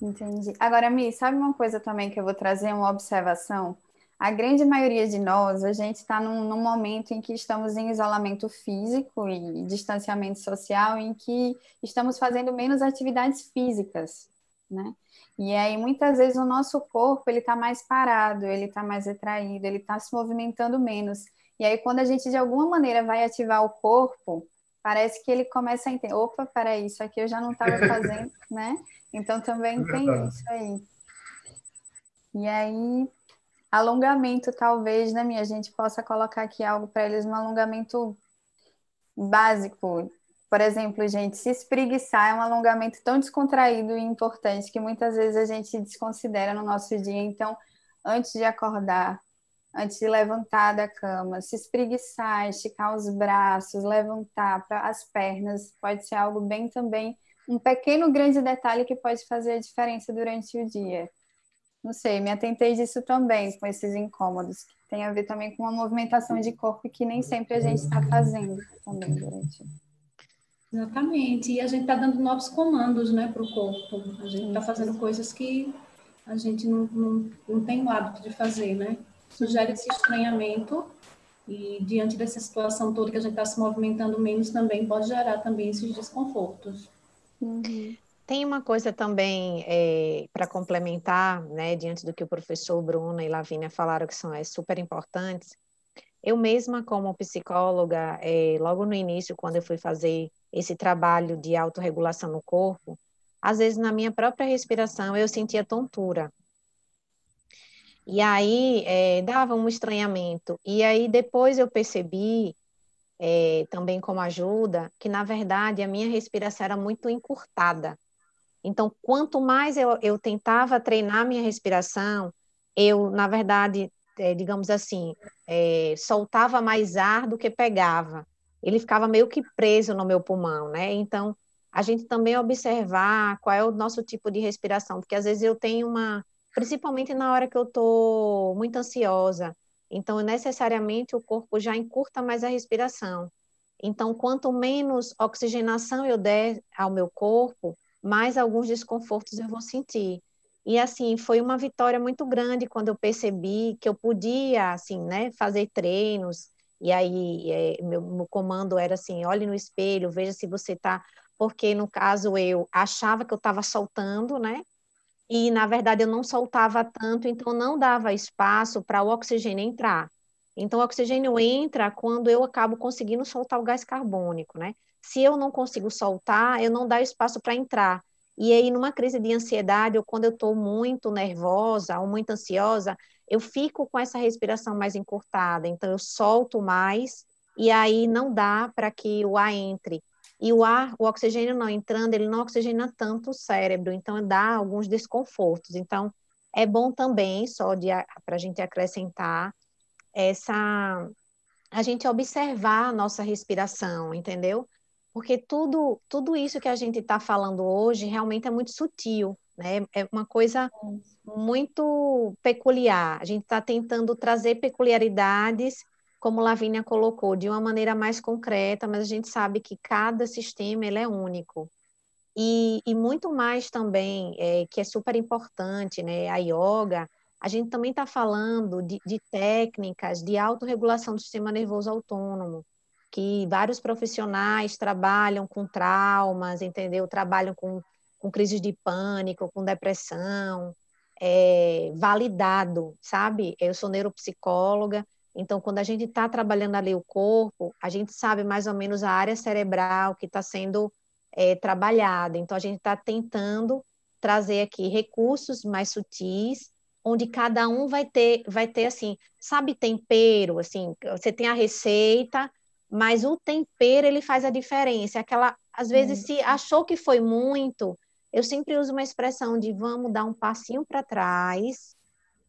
Entendi. Agora, Mi, sabe uma coisa também que eu vou trazer, uma observação? a grande maioria de nós, a gente está num, num, momento em que estamos em isolamento físico e distanciamento social, em que estamos fazendo menos atividades físicas, né? E aí, muitas vezes, o nosso corpo, ele está mais parado, ele está mais retraído, ele está se movimentando menos. E aí, quando a gente, de alguma maneira, vai ativar o corpo, parece que ele começa a entender, opa, peraí, isso aqui eu já não estava fazendo, né? Então, também é tem isso aí. E aí, alongamento, talvez, né, minha? Gente possa colocar aqui algo para eles, um alongamento básico. Por exemplo, gente, se espreguiçar é um alongamento tão descontraído e importante que muitas vezes a gente desconsidera no nosso dia. Então, antes de acordar, antes de levantar da cama, se espreguiçar, esticar os braços, levantar para as pernas, pode ser algo bem também, um pequeno grande detalhe que pode fazer a diferença durante o dia não sei, me atentei disso também, com esses incômodos, que tem a ver também com uma movimentação de corpo que nem sempre a gente está fazendo também durante. Exatamente, e a gente está dando novos comandos né, para o corpo, a gente está fazendo coisas que a gente não, não, não tem o hábito de fazer, né? Sugere esse estranhamento e diante dessa situação toda que a gente está se movimentando menos também pode gerar também esses desconfortos. Uhum. Tem uma coisa também é, para complementar, né, diante do que o professor Bruno e Lavínia falaram que são é, super importantes. Eu mesma, como psicóloga, é, logo no início, quando eu fui fazer esse trabalho de autorregulação no corpo, às vezes na minha própria respiração eu sentia tontura. E aí é, dava um estranhamento. E aí depois eu percebi, é, também como ajuda, que na verdade a minha respiração era muito encurtada. Então, quanto mais eu, eu tentava treinar minha respiração, eu, na verdade, é, digamos assim, é, soltava mais ar do que pegava. Ele ficava meio que preso no meu pulmão, né? Então, a gente também observar qual é o nosso tipo de respiração, porque às vezes eu tenho uma, principalmente na hora que eu estou muito ansiosa, então necessariamente o corpo já encurta mais a respiração. Então, quanto menos oxigenação eu der ao meu corpo, mais alguns desconfortos eu vou sentir. E assim, foi uma vitória muito grande quando eu percebi que eu podia, assim, né, fazer treinos. E aí, é, meu, meu, comando era assim: olhe no espelho, veja se você está. Porque no caso eu achava que eu estava soltando, né? E na verdade eu não soltava tanto, então não dava espaço para o oxigênio entrar. Então o oxigênio entra quando eu acabo conseguindo soltar o gás carbônico, né? Se eu não consigo soltar, eu não dá espaço para entrar. E aí, numa crise de ansiedade, ou quando eu estou muito nervosa ou muito ansiosa, eu fico com essa respiração mais encurtada. Então, eu solto mais e aí não dá para que o ar entre. E o ar, o oxigênio não entrando, ele não oxigena tanto o cérebro, então dá alguns desconfortos. Então, é bom também, só para a gente acrescentar, essa a gente observar a nossa respiração, entendeu? porque tudo, tudo isso que a gente está falando hoje realmente é muito sutil, né? É uma coisa muito peculiar. A gente está tentando trazer peculiaridades, como Lavínia colocou, de uma maneira mais concreta, mas a gente sabe que cada sistema ele é único. E, e muito mais também, é, que é super importante, né? A yoga, a gente também está falando de, de técnicas de autorregulação do sistema nervoso autônomo que vários profissionais trabalham com traumas, entendeu? Trabalham com, com crises de pânico, com depressão, é, validado, sabe? Eu sou neuropsicóloga, então quando a gente está trabalhando ali o corpo, a gente sabe mais ou menos a área cerebral que está sendo é, trabalhada. Então a gente está tentando trazer aqui recursos mais sutis, onde cada um vai ter, vai ter assim, sabe tempero, assim, você tem a receita, mas o tempero ele faz a diferença. Aquela, às vezes, se achou que foi muito, eu sempre uso uma expressão de vamos dar um passinho para trás,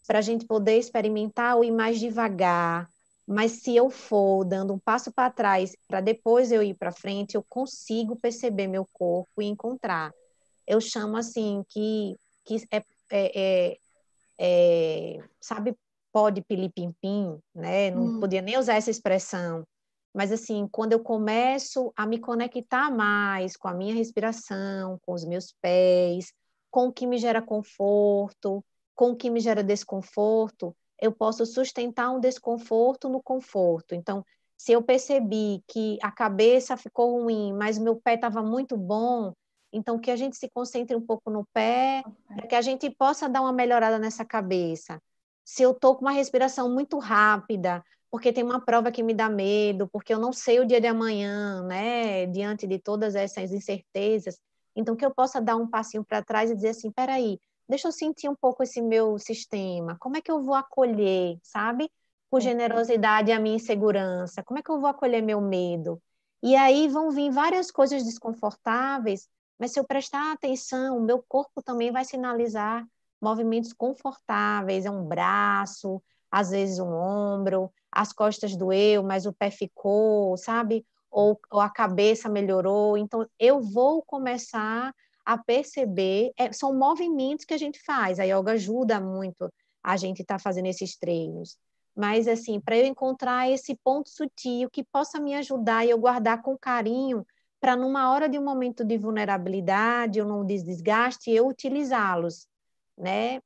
para a gente poder experimentar ou ir mais devagar. Mas se eu for dando um passo para trás, para depois eu ir para frente, eu consigo perceber meu corpo e encontrar. Eu chamo assim que, que é, é, é, é sabe, pode pilipimpim, né? Não hum. podia nem usar essa expressão, mas assim, quando eu começo a me conectar mais com a minha respiração, com os meus pés, com o que me gera conforto, com o que me gera desconforto, eu posso sustentar um desconforto no conforto. Então, se eu percebi que a cabeça ficou ruim, mas meu pé estava muito bom, então que a gente se concentre um pouco no pé, para que a gente possa dar uma melhorada nessa cabeça. Se eu estou com uma respiração muito rápida, porque tem uma prova que me dá medo, porque eu não sei o dia de amanhã, né? Diante de todas essas incertezas. Então, que eu possa dar um passinho para trás e dizer assim: peraí, deixa eu sentir um pouco esse meu sistema, como é que eu vou acolher, sabe? Com generosidade a minha insegurança, como é que eu vou acolher meu medo? E aí vão vir várias coisas desconfortáveis, mas se eu prestar atenção, o meu corpo também vai sinalizar movimentos confortáveis, é um braço, às vezes um ombro, as costas doeu, mas o pé ficou, sabe? Ou, ou a cabeça melhorou. Então, eu vou começar a perceber, é, são movimentos que a gente faz. A yoga ajuda muito a gente estar tá fazendo esses treinos. Mas, assim, para eu encontrar esse ponto sutil que possa me ajudar e eu guardar com carinho, para numa hora de um momento de vulnerabilidade ou num desgaste, eu utilizá-los, né?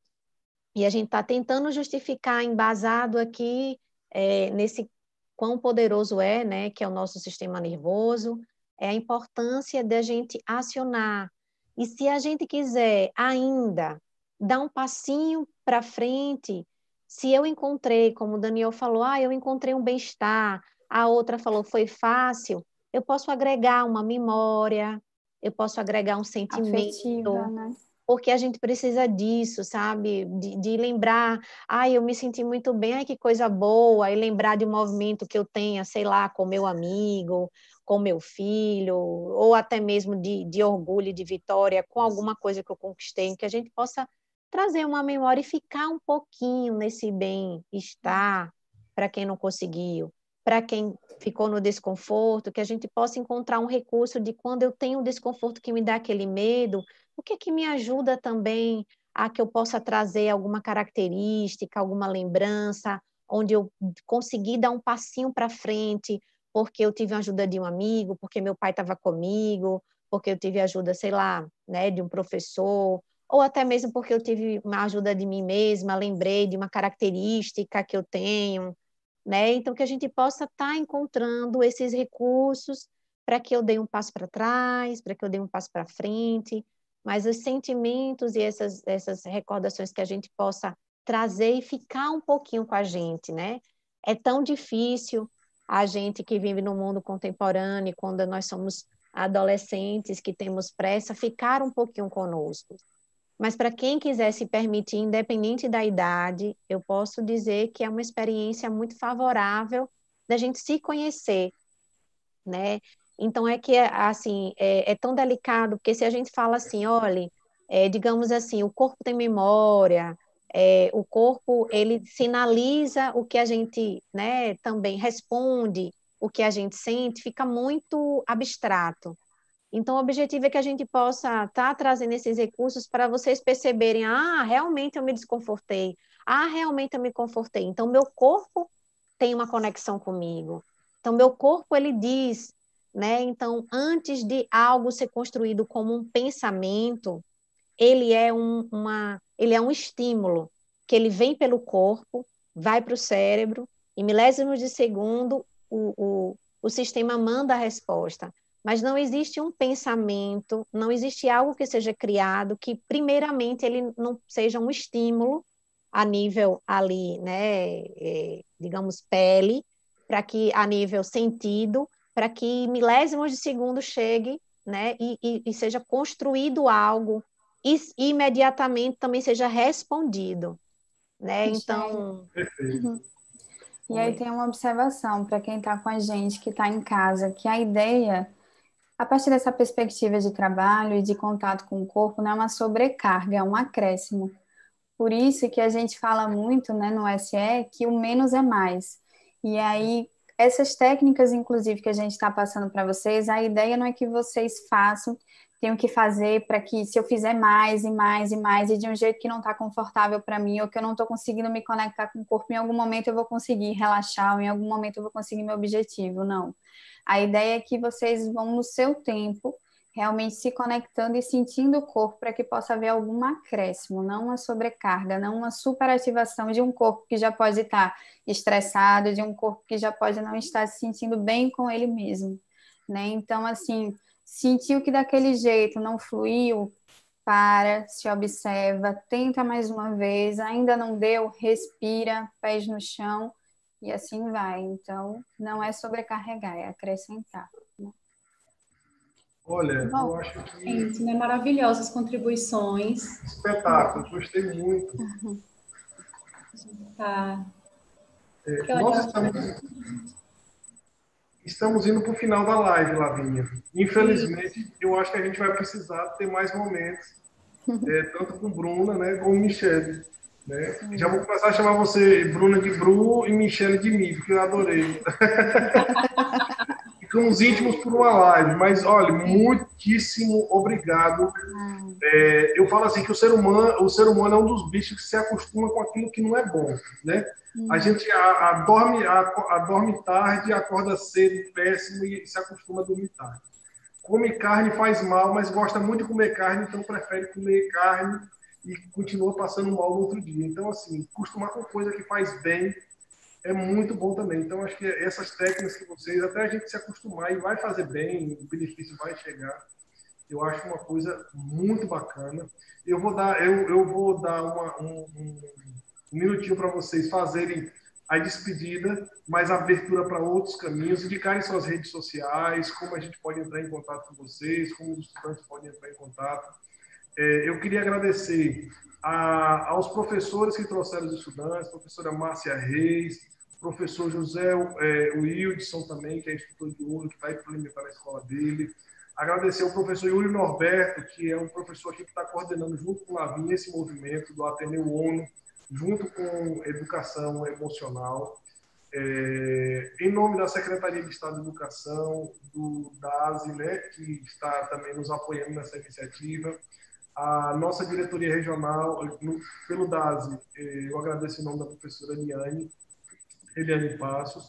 E a gente está tentando justificar, embasado aqui é, nesse quão poderoso é, né, que é o nosso sistema nervoso, é a importância da gente acionar. E se a gente quiser ainda dar um passinho para frente, se eu encontrei, como o Daniel falou, ah, eu encontrei um bem-estar, a outra falou foi fácil, eu posso agregar uma memória, eu posso agregar um sentimento, Afetiva, né? Porque a gente precisa disso, sabe? De, de lembrar, ai, eu me senti muito bem, ai, que coisa boa, e lembrar de um movimento que eu tenha, sei lá, com meu amigo, com meu filho, ou até mesmo de, de orgulho, de vitória, com alguma coisa que eu conquistei, que a gente possa trazer uma memória e ficar um pouquinho nesse bem-estar para quem não conseguiu, para quem ficou no desconforto, que a gente possa encontrar um recurso de quando eu tenho um desconforto que me dá aquele medo, o que é que me ajuda também a que eu possa trazer alguma característica, alguma lembrança, onde eu consegui dar um passinho para frente, porque eu tive a ajuda de um amigo, porque meu pai estava comigo, porque eu tive ajuda, sei lá, né, de um professor, ou até mesmo porque eu tive uma ajuda de mim mesma, lembrei de uma característica que eu tenho, né? Então que a gente possa estar tá encontrando esses recursos para que eu dê um passo para trás, para que eu dê um passo para frente, mas os sentimentos e essas, essas recordações que a gente possa trazer e ficar um pouquinho com a gente, né? É tão difícil a gente que vive no mundo contemporâneo, quando nós somos adolescentes, que temos pressa, ficar um pouquinho conosco. Mas para quem quiser se permitir, independente da idade, eu posso dizer que é uma experiência muito favorável da gente se conhecer, né? Então é que assim é, é tão delicado porque se a gente fala assim, olha, é, digamos assim, o corpo tem memória, é, o corpo ele sinaliza o que a gente, né, também responde o que a gente sente, fica muito abstrato. Então, o objetivo é que a gente possa estar tá trazendo esses recursos para vocês perceberem, ah, realmente eu me desconfortei, ah, realmente eu me confortei. Então, meu corpo tem uma conexão comigo. Então, meu corpo, ele diz, né? Então, antes de algo ser construído como um pensamento, ele é um, uma, ele é um estímulo que ele vem pelo corpo, vai para o cérebro, e milésimos de segundo o, o, o sistema manda a resposta. Mas não existe um pensamento, não existe algo que seja criado que, primeiramente, ele não seja um estímulo a nível ali, né, é, digamos, pele, para que a nível sentido, para que milésimos de segundo chegue né, e, e, e seja construído algo e imediatamente também seja respondido. Né? Então. Uhum. E aí tem uma observação para quem está com a gente, que está em casa, que a ideia, a partir dessa perspectiva de trabalho e de contato com o corpo, não é uma sobrecarga, é um acréscimo. Por isso que a gente fala muito né, no SE que o menos é mais. E aí, essas técnicas, inclusive, que a gente está passando para vocês, a ideia não é que vocês façam, tenham que fazer para que, se eu fizer mais e mais e mais, e de um jeito que não está confortável para mim, ou que eu não estou conseguindo me conectar com o corpo, em algum momento eu vou conseguir relaxar, ou em algum momento eu vou conseguir meu objetivo. Não. A ideia é que vocês vão no seu tempo, realmente se conectando e sentindo o corpo para que possa haver algum acréscimo, não uma sobrecarga, não uma superativação de um corpo que já pode estar estressado, de um corpo que já pode não estar se sentindo bem com ele mesmo, né? Então, assim, sentiu que daquele jeito não fluiu, para, se observa, tenta mais uma vez, ainda não deu, respira, pés no chão e assim vai. Então, não é sobrecarregar, é acrescentar. Olha, Bom, eu acho que. Gente, né? Maravilhosas contribuições. Espetáculo, gostei muito. Uhum. Tá. É, nós estamos, estamos indo para o final da live, Lavinha. Infelizmente, eu acho que a gente vai precisar ter mais momentos, é, tanto com Bruna, né, como Michele. Né? Já vou começar a chamar você, Bruna, de Bru e Michele de mim, porque eu adorei. ficamos íntimos por uma live, mas olha, muitíssimo obrigado. É, eu falo assim que o ser humano, o ser humano é um dos bichos que se acostuma com aquilo que não é bom, né? A hum. gente a, a dorme, a, a, dorme tarde, acorda cedo, péssimo e se acostuma a dormir tarde. Come carne faz mal, mas gosta muito de comer carne, então prefere comer carne e continua passando mal no outro dia. Então, assim, acostumar com coisa que faz bem é muito bom também. Então, acho que essas técnicas que vocês, até a gente se acostumar e vai fazer bem, o benefício vai chegar. Eu acho uma coisa muito bacana. Eu vou dar, eu, eu vou dar uma, um, um, minutinho para vocês fazerem a despedida, mais abertura para outros caminhos, indicarem suas redes sociais, como a gente pode entrar em contato com vocês, como os estudantes podem entrar em contato. É, eu queria agradecer a, aos professores que trouxeram os estudantes, professora Márcia Reis, professor José é, Wildson também, que é instrutor de ouro, que vai implementar na escola dele. Agradecer ao professor Yuri Norberto, que é um professor aqui que está coordenando junto com o Lavinha esse movimento do Ateneu ONU, junto com educação emocional. É, em nome da Secretaria de Estado de Educação, do DASE, né, que está também nos apoiando nessa iniciativa, a nossa diretoria regional, no, pelo DASE, é, eu agradeço em nome da professora Eliane, Eliane Passos,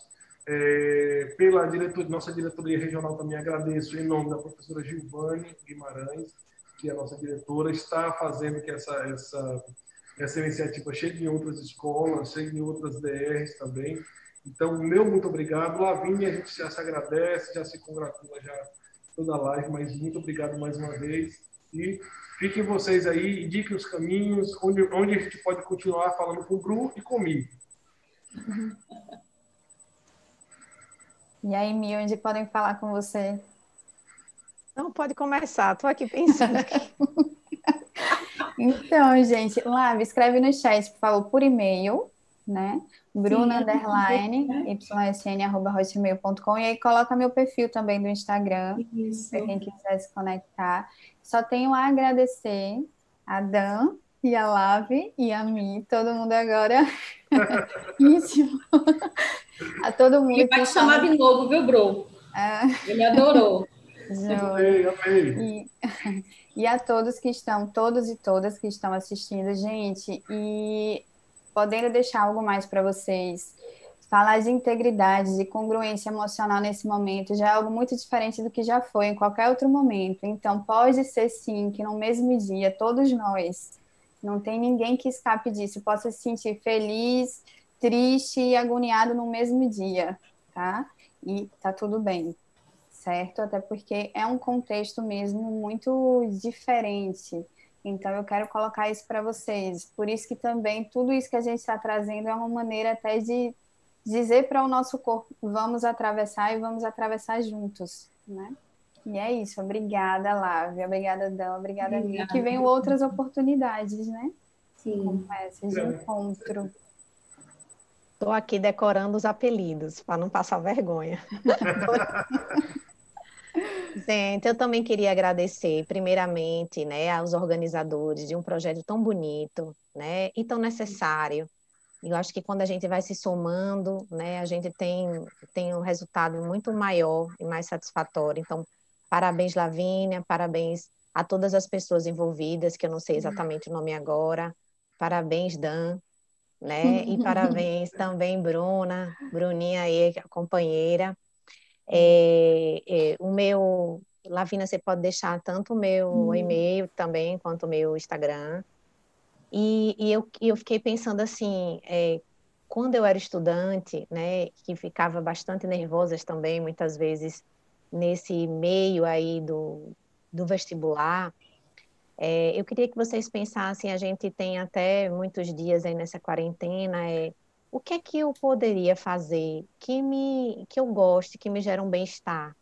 é, pela diretoria, nossa diretoria regional também agradeço em nome da professora Gilvane Guimarães, que é a nossa diretora, está fazendo que essa, essa, essa iniciativa chegue em outras escolas, chegue em outras DRs também, então, meu muito obrigado. Lavínia, a gente já se agradece, já se congratula já toda a live, mas muito obrigado mais uma vez. E fiquem vocês aí, indiquem os caminhos, onde, onde a gente pode continuar falando com o Bru e comigo. E aí, Mi, onde podem falar com você? Não, pode começar, estou aqui pensando. então, gente, Lave, escreve no chat, por favor, por e-mail, né? Bruna underline ysn arroba hotmail.com e aí coloca meu perfil também do Instagram para quem quiser se conectar. Só tenho a agradecer a Dan e a Lave e a mim, todo mundo agora íntimo. a todo mundo. Ele vai te chamar de novo, viu, Bro? Ah. Ele adorou. Amei, amei. E, e a todos que estão, todos e todas que estão assistindo, gente, e podendo deixar algo mais para vocês. Falar de integridade, de congruência emocional nesse momento já é algo muito diferente do que já foi em qualquer outro momento. Então, pode ser sim que no mesmo dia, todos nós, não tem ninguém que escape disso, possa se sentir feliz, triste e agoniado no mesmo dia, tá? E tá tudo bem, certo? Até porque é um contexto mesmo muito diferente então, eu quero colocar isso para vocês. Por isso que também tudo isso que a gente está trazendo é uma maneira até de dizer para o nosso corpo, vamos atravessar e vamos atravessar juntos, né? E é isso. Obrigada, Lávia. Obrigada, Dan. Obrigada, Obrigada. Que venham outras oportunidades, né? Sim. Como essa de encontro. Estou aqui decorando os apelidos, para não passar vergonha. Gente, eu também queria agradecer, primeiramente, né, aos organizadores de um projeto tão bonito, né, e tão necessário. Eu acho que quando a gente vai se somando, né, a gente tem, tem um resultado muito maior e mais satisfatório. Então, parabéns, Lavínia, parabéns a todas as pessoas envolvidas, que eu não sei exatamente o nome agora. Parabéns, Dan, né? E parabéns também, Bruna, Bruninha aí, companheira. É, é, o meu, Lavina, você pode deixar tanto o meu uhum. e-mail também, quanto o meu Instagram. E, e eu, eu fiquei pensando assim, é, quando eu era estudante, né, que ficava bastante nervosa também, muitas vezes, nesse meio aí do, do vestibular, é, eu queria que vocês pensassem, a gente tem até muitos dias aí nessa quarentena, é, o que é que eu poderia fazer que me que eu goste, que me gera um bem-estar?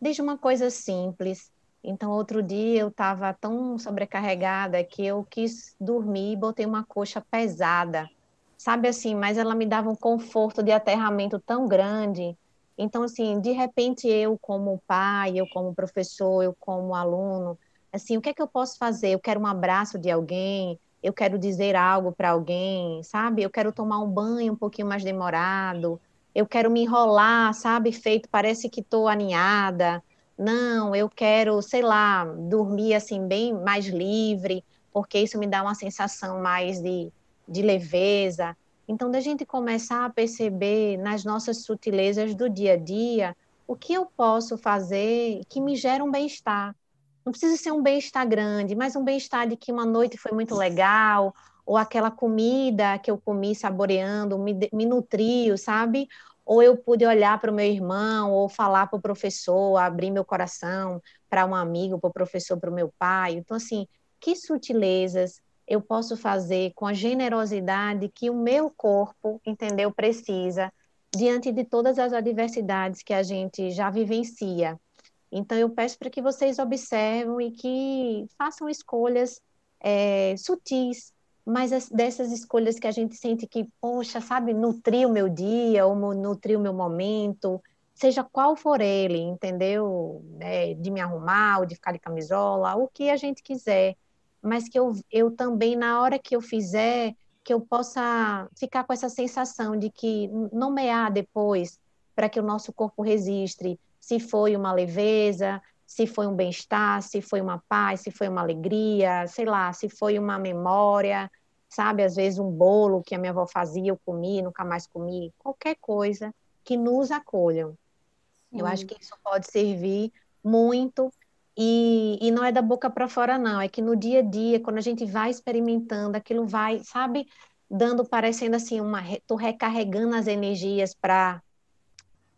Desde uma coisa simples. Então, outro dia eu estava tão sobrecarregada que eu quis dormir e botei uma coxa pesada, sabe assim, mas ela me dava um conforto de aterramento tão grande. Então, assim, de repente eu como pai, eu como professor, eu como aluno, assim, o que é que eu posso fazer? Eu quero um abraço de alguém, eu quero dizer algo para alguém, sabe? Eu quero tomar um banho um pouquinho mais demorado, eu quero me enrolar, sabe? Feito, parece que estou aninhada. Não, eu quero, sei lá, dormir assim bem mais livre, porque isso me dá uma sensação mais de, de leveza. Então, da gente começar a perceber nas nossas sutilezas do dia a dia o que eu posso fazer que me gera um bem-estar, não precisa ser um bem-estar grande, mas um bem-estar de que uma noite foi muito legal, ou aquela comida que eu comi saboreando me, me nutriu, sabe? Ou eu pude olhar para o meu irmão, ou falar para o professor, abrir meu coração para um amigo, para o professor, para o meu pai. Então, assim, que sutilezas eu posso fazer com a generosidade que o meu corpo, entendeu, precisa diante de todas as adversidades que a gente já vivencia. Então, eu peço para que vocês observem e que façam escolhas é, sutis, mas dessas escolhas que a gente sente que, poxa, sabe, nutrir o meu dia, ou nutrir o meu momento, seja qual for ele, entendeu? É, de me arrumar, ou de ficar de camisola, o que a gente quiser, mas que eu, eu também, na hora que eu fizer, que eu possa ficar com essa sensação de que nomear depois, para que o nosso corpo registre se foi uma leveza, se foi um bem-estar, se foi uma paz, se foi uma alegria, sei lá, se foi uma memória, sabe? Às vezes um bolo que a minha avó fazia, eu comi, nunca mais comi, qualquer coisa que nos acolham. Sim. Eu acho que isso pode servir muito e, e não é da boca para fora, não, é que no dia a dia, quando a gente vai experimentando, aquilo vai, sabe, dando, parecendo assim, uma, tô recarregando as energias para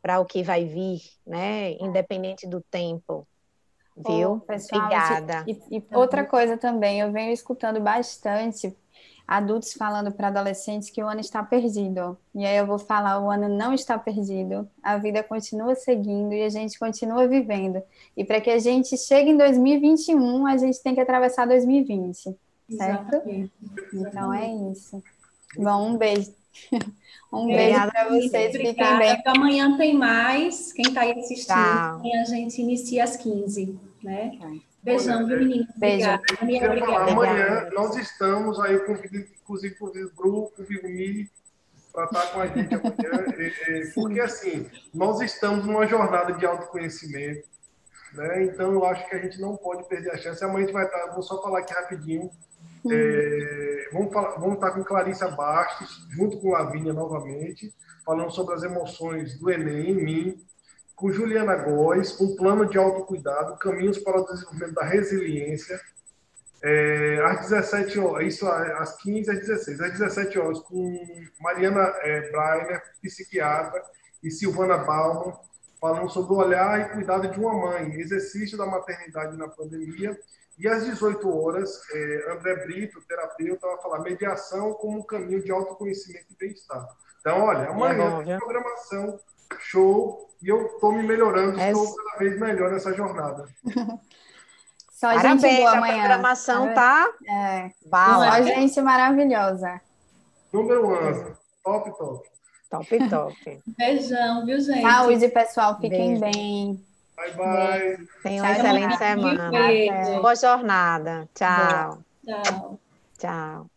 para o que vai vir, né? Independente do tempo. Viu? Oh, pessoal, Obrigada. E, e, outra coisa também, eu venho escutando bastante adultos falando para adolescentes que o ano está perdido. E aí eu vou falar, o ano não está perdido. A vida continua seguindo e a gente continua vivendo. E para que a gente chegue em 2021, a gente tem que atravessar 2020, certo? Exatamente. Então é isso. Bom, um beijo. Um beijo para vocês, fiquem bem. Amanhã tem mais. Quem está aí assistindo, Tchau. a gente inicia às 15, né? Beijão, viu, menino? Beijo. Obrigada. Amanhã nós estamos aí, eu convido, inclusive, o grupo, o Vigumi, para estar com a gente amanhã. porque, assim, nós estamos numa jornada de autoconhecimento, né? Então, eu acho que a gente não pode perder a chance. Amanhã a gente vai estar, vou só falar aqui rapidinho, é, vamos, falar, vamos estar com Clarissa Bastos, junto com Lavínia novamente, falando sobre as emoções do Enem em mim, com Juliana Góes, um plano de autocuidado, caminhos para o desenvolvimento da resiliência. É, às 17 horas, isso às 15 às 16, às 17 horas, com Mariana é, Breiner, psiquiatra, e Silvana Bauman, falando sobre o olhar e cuidado de uma mãe, exercício da maternidade na pandemia e às 18 horas, é, André Brito, terapeuta, vai falar mediação como um caminho de autoconhecimento e bem-estar. Então, olha, amanhã é tem programação, show, e eu estou me melhorando, é... estou cada vez melhor nessa jornada. Só Parabéns, gente boa amanhã. A programação tá é. Bala. Só gente maravilhosa. Número um, top, top. Top, top. Beijão, viu, gente? Saúde, pessoal. Fiquem Beijo. bem. Bye, bye. Tenha uma excelente semana. Boa jornada. Tchau. Tchau. Tchau.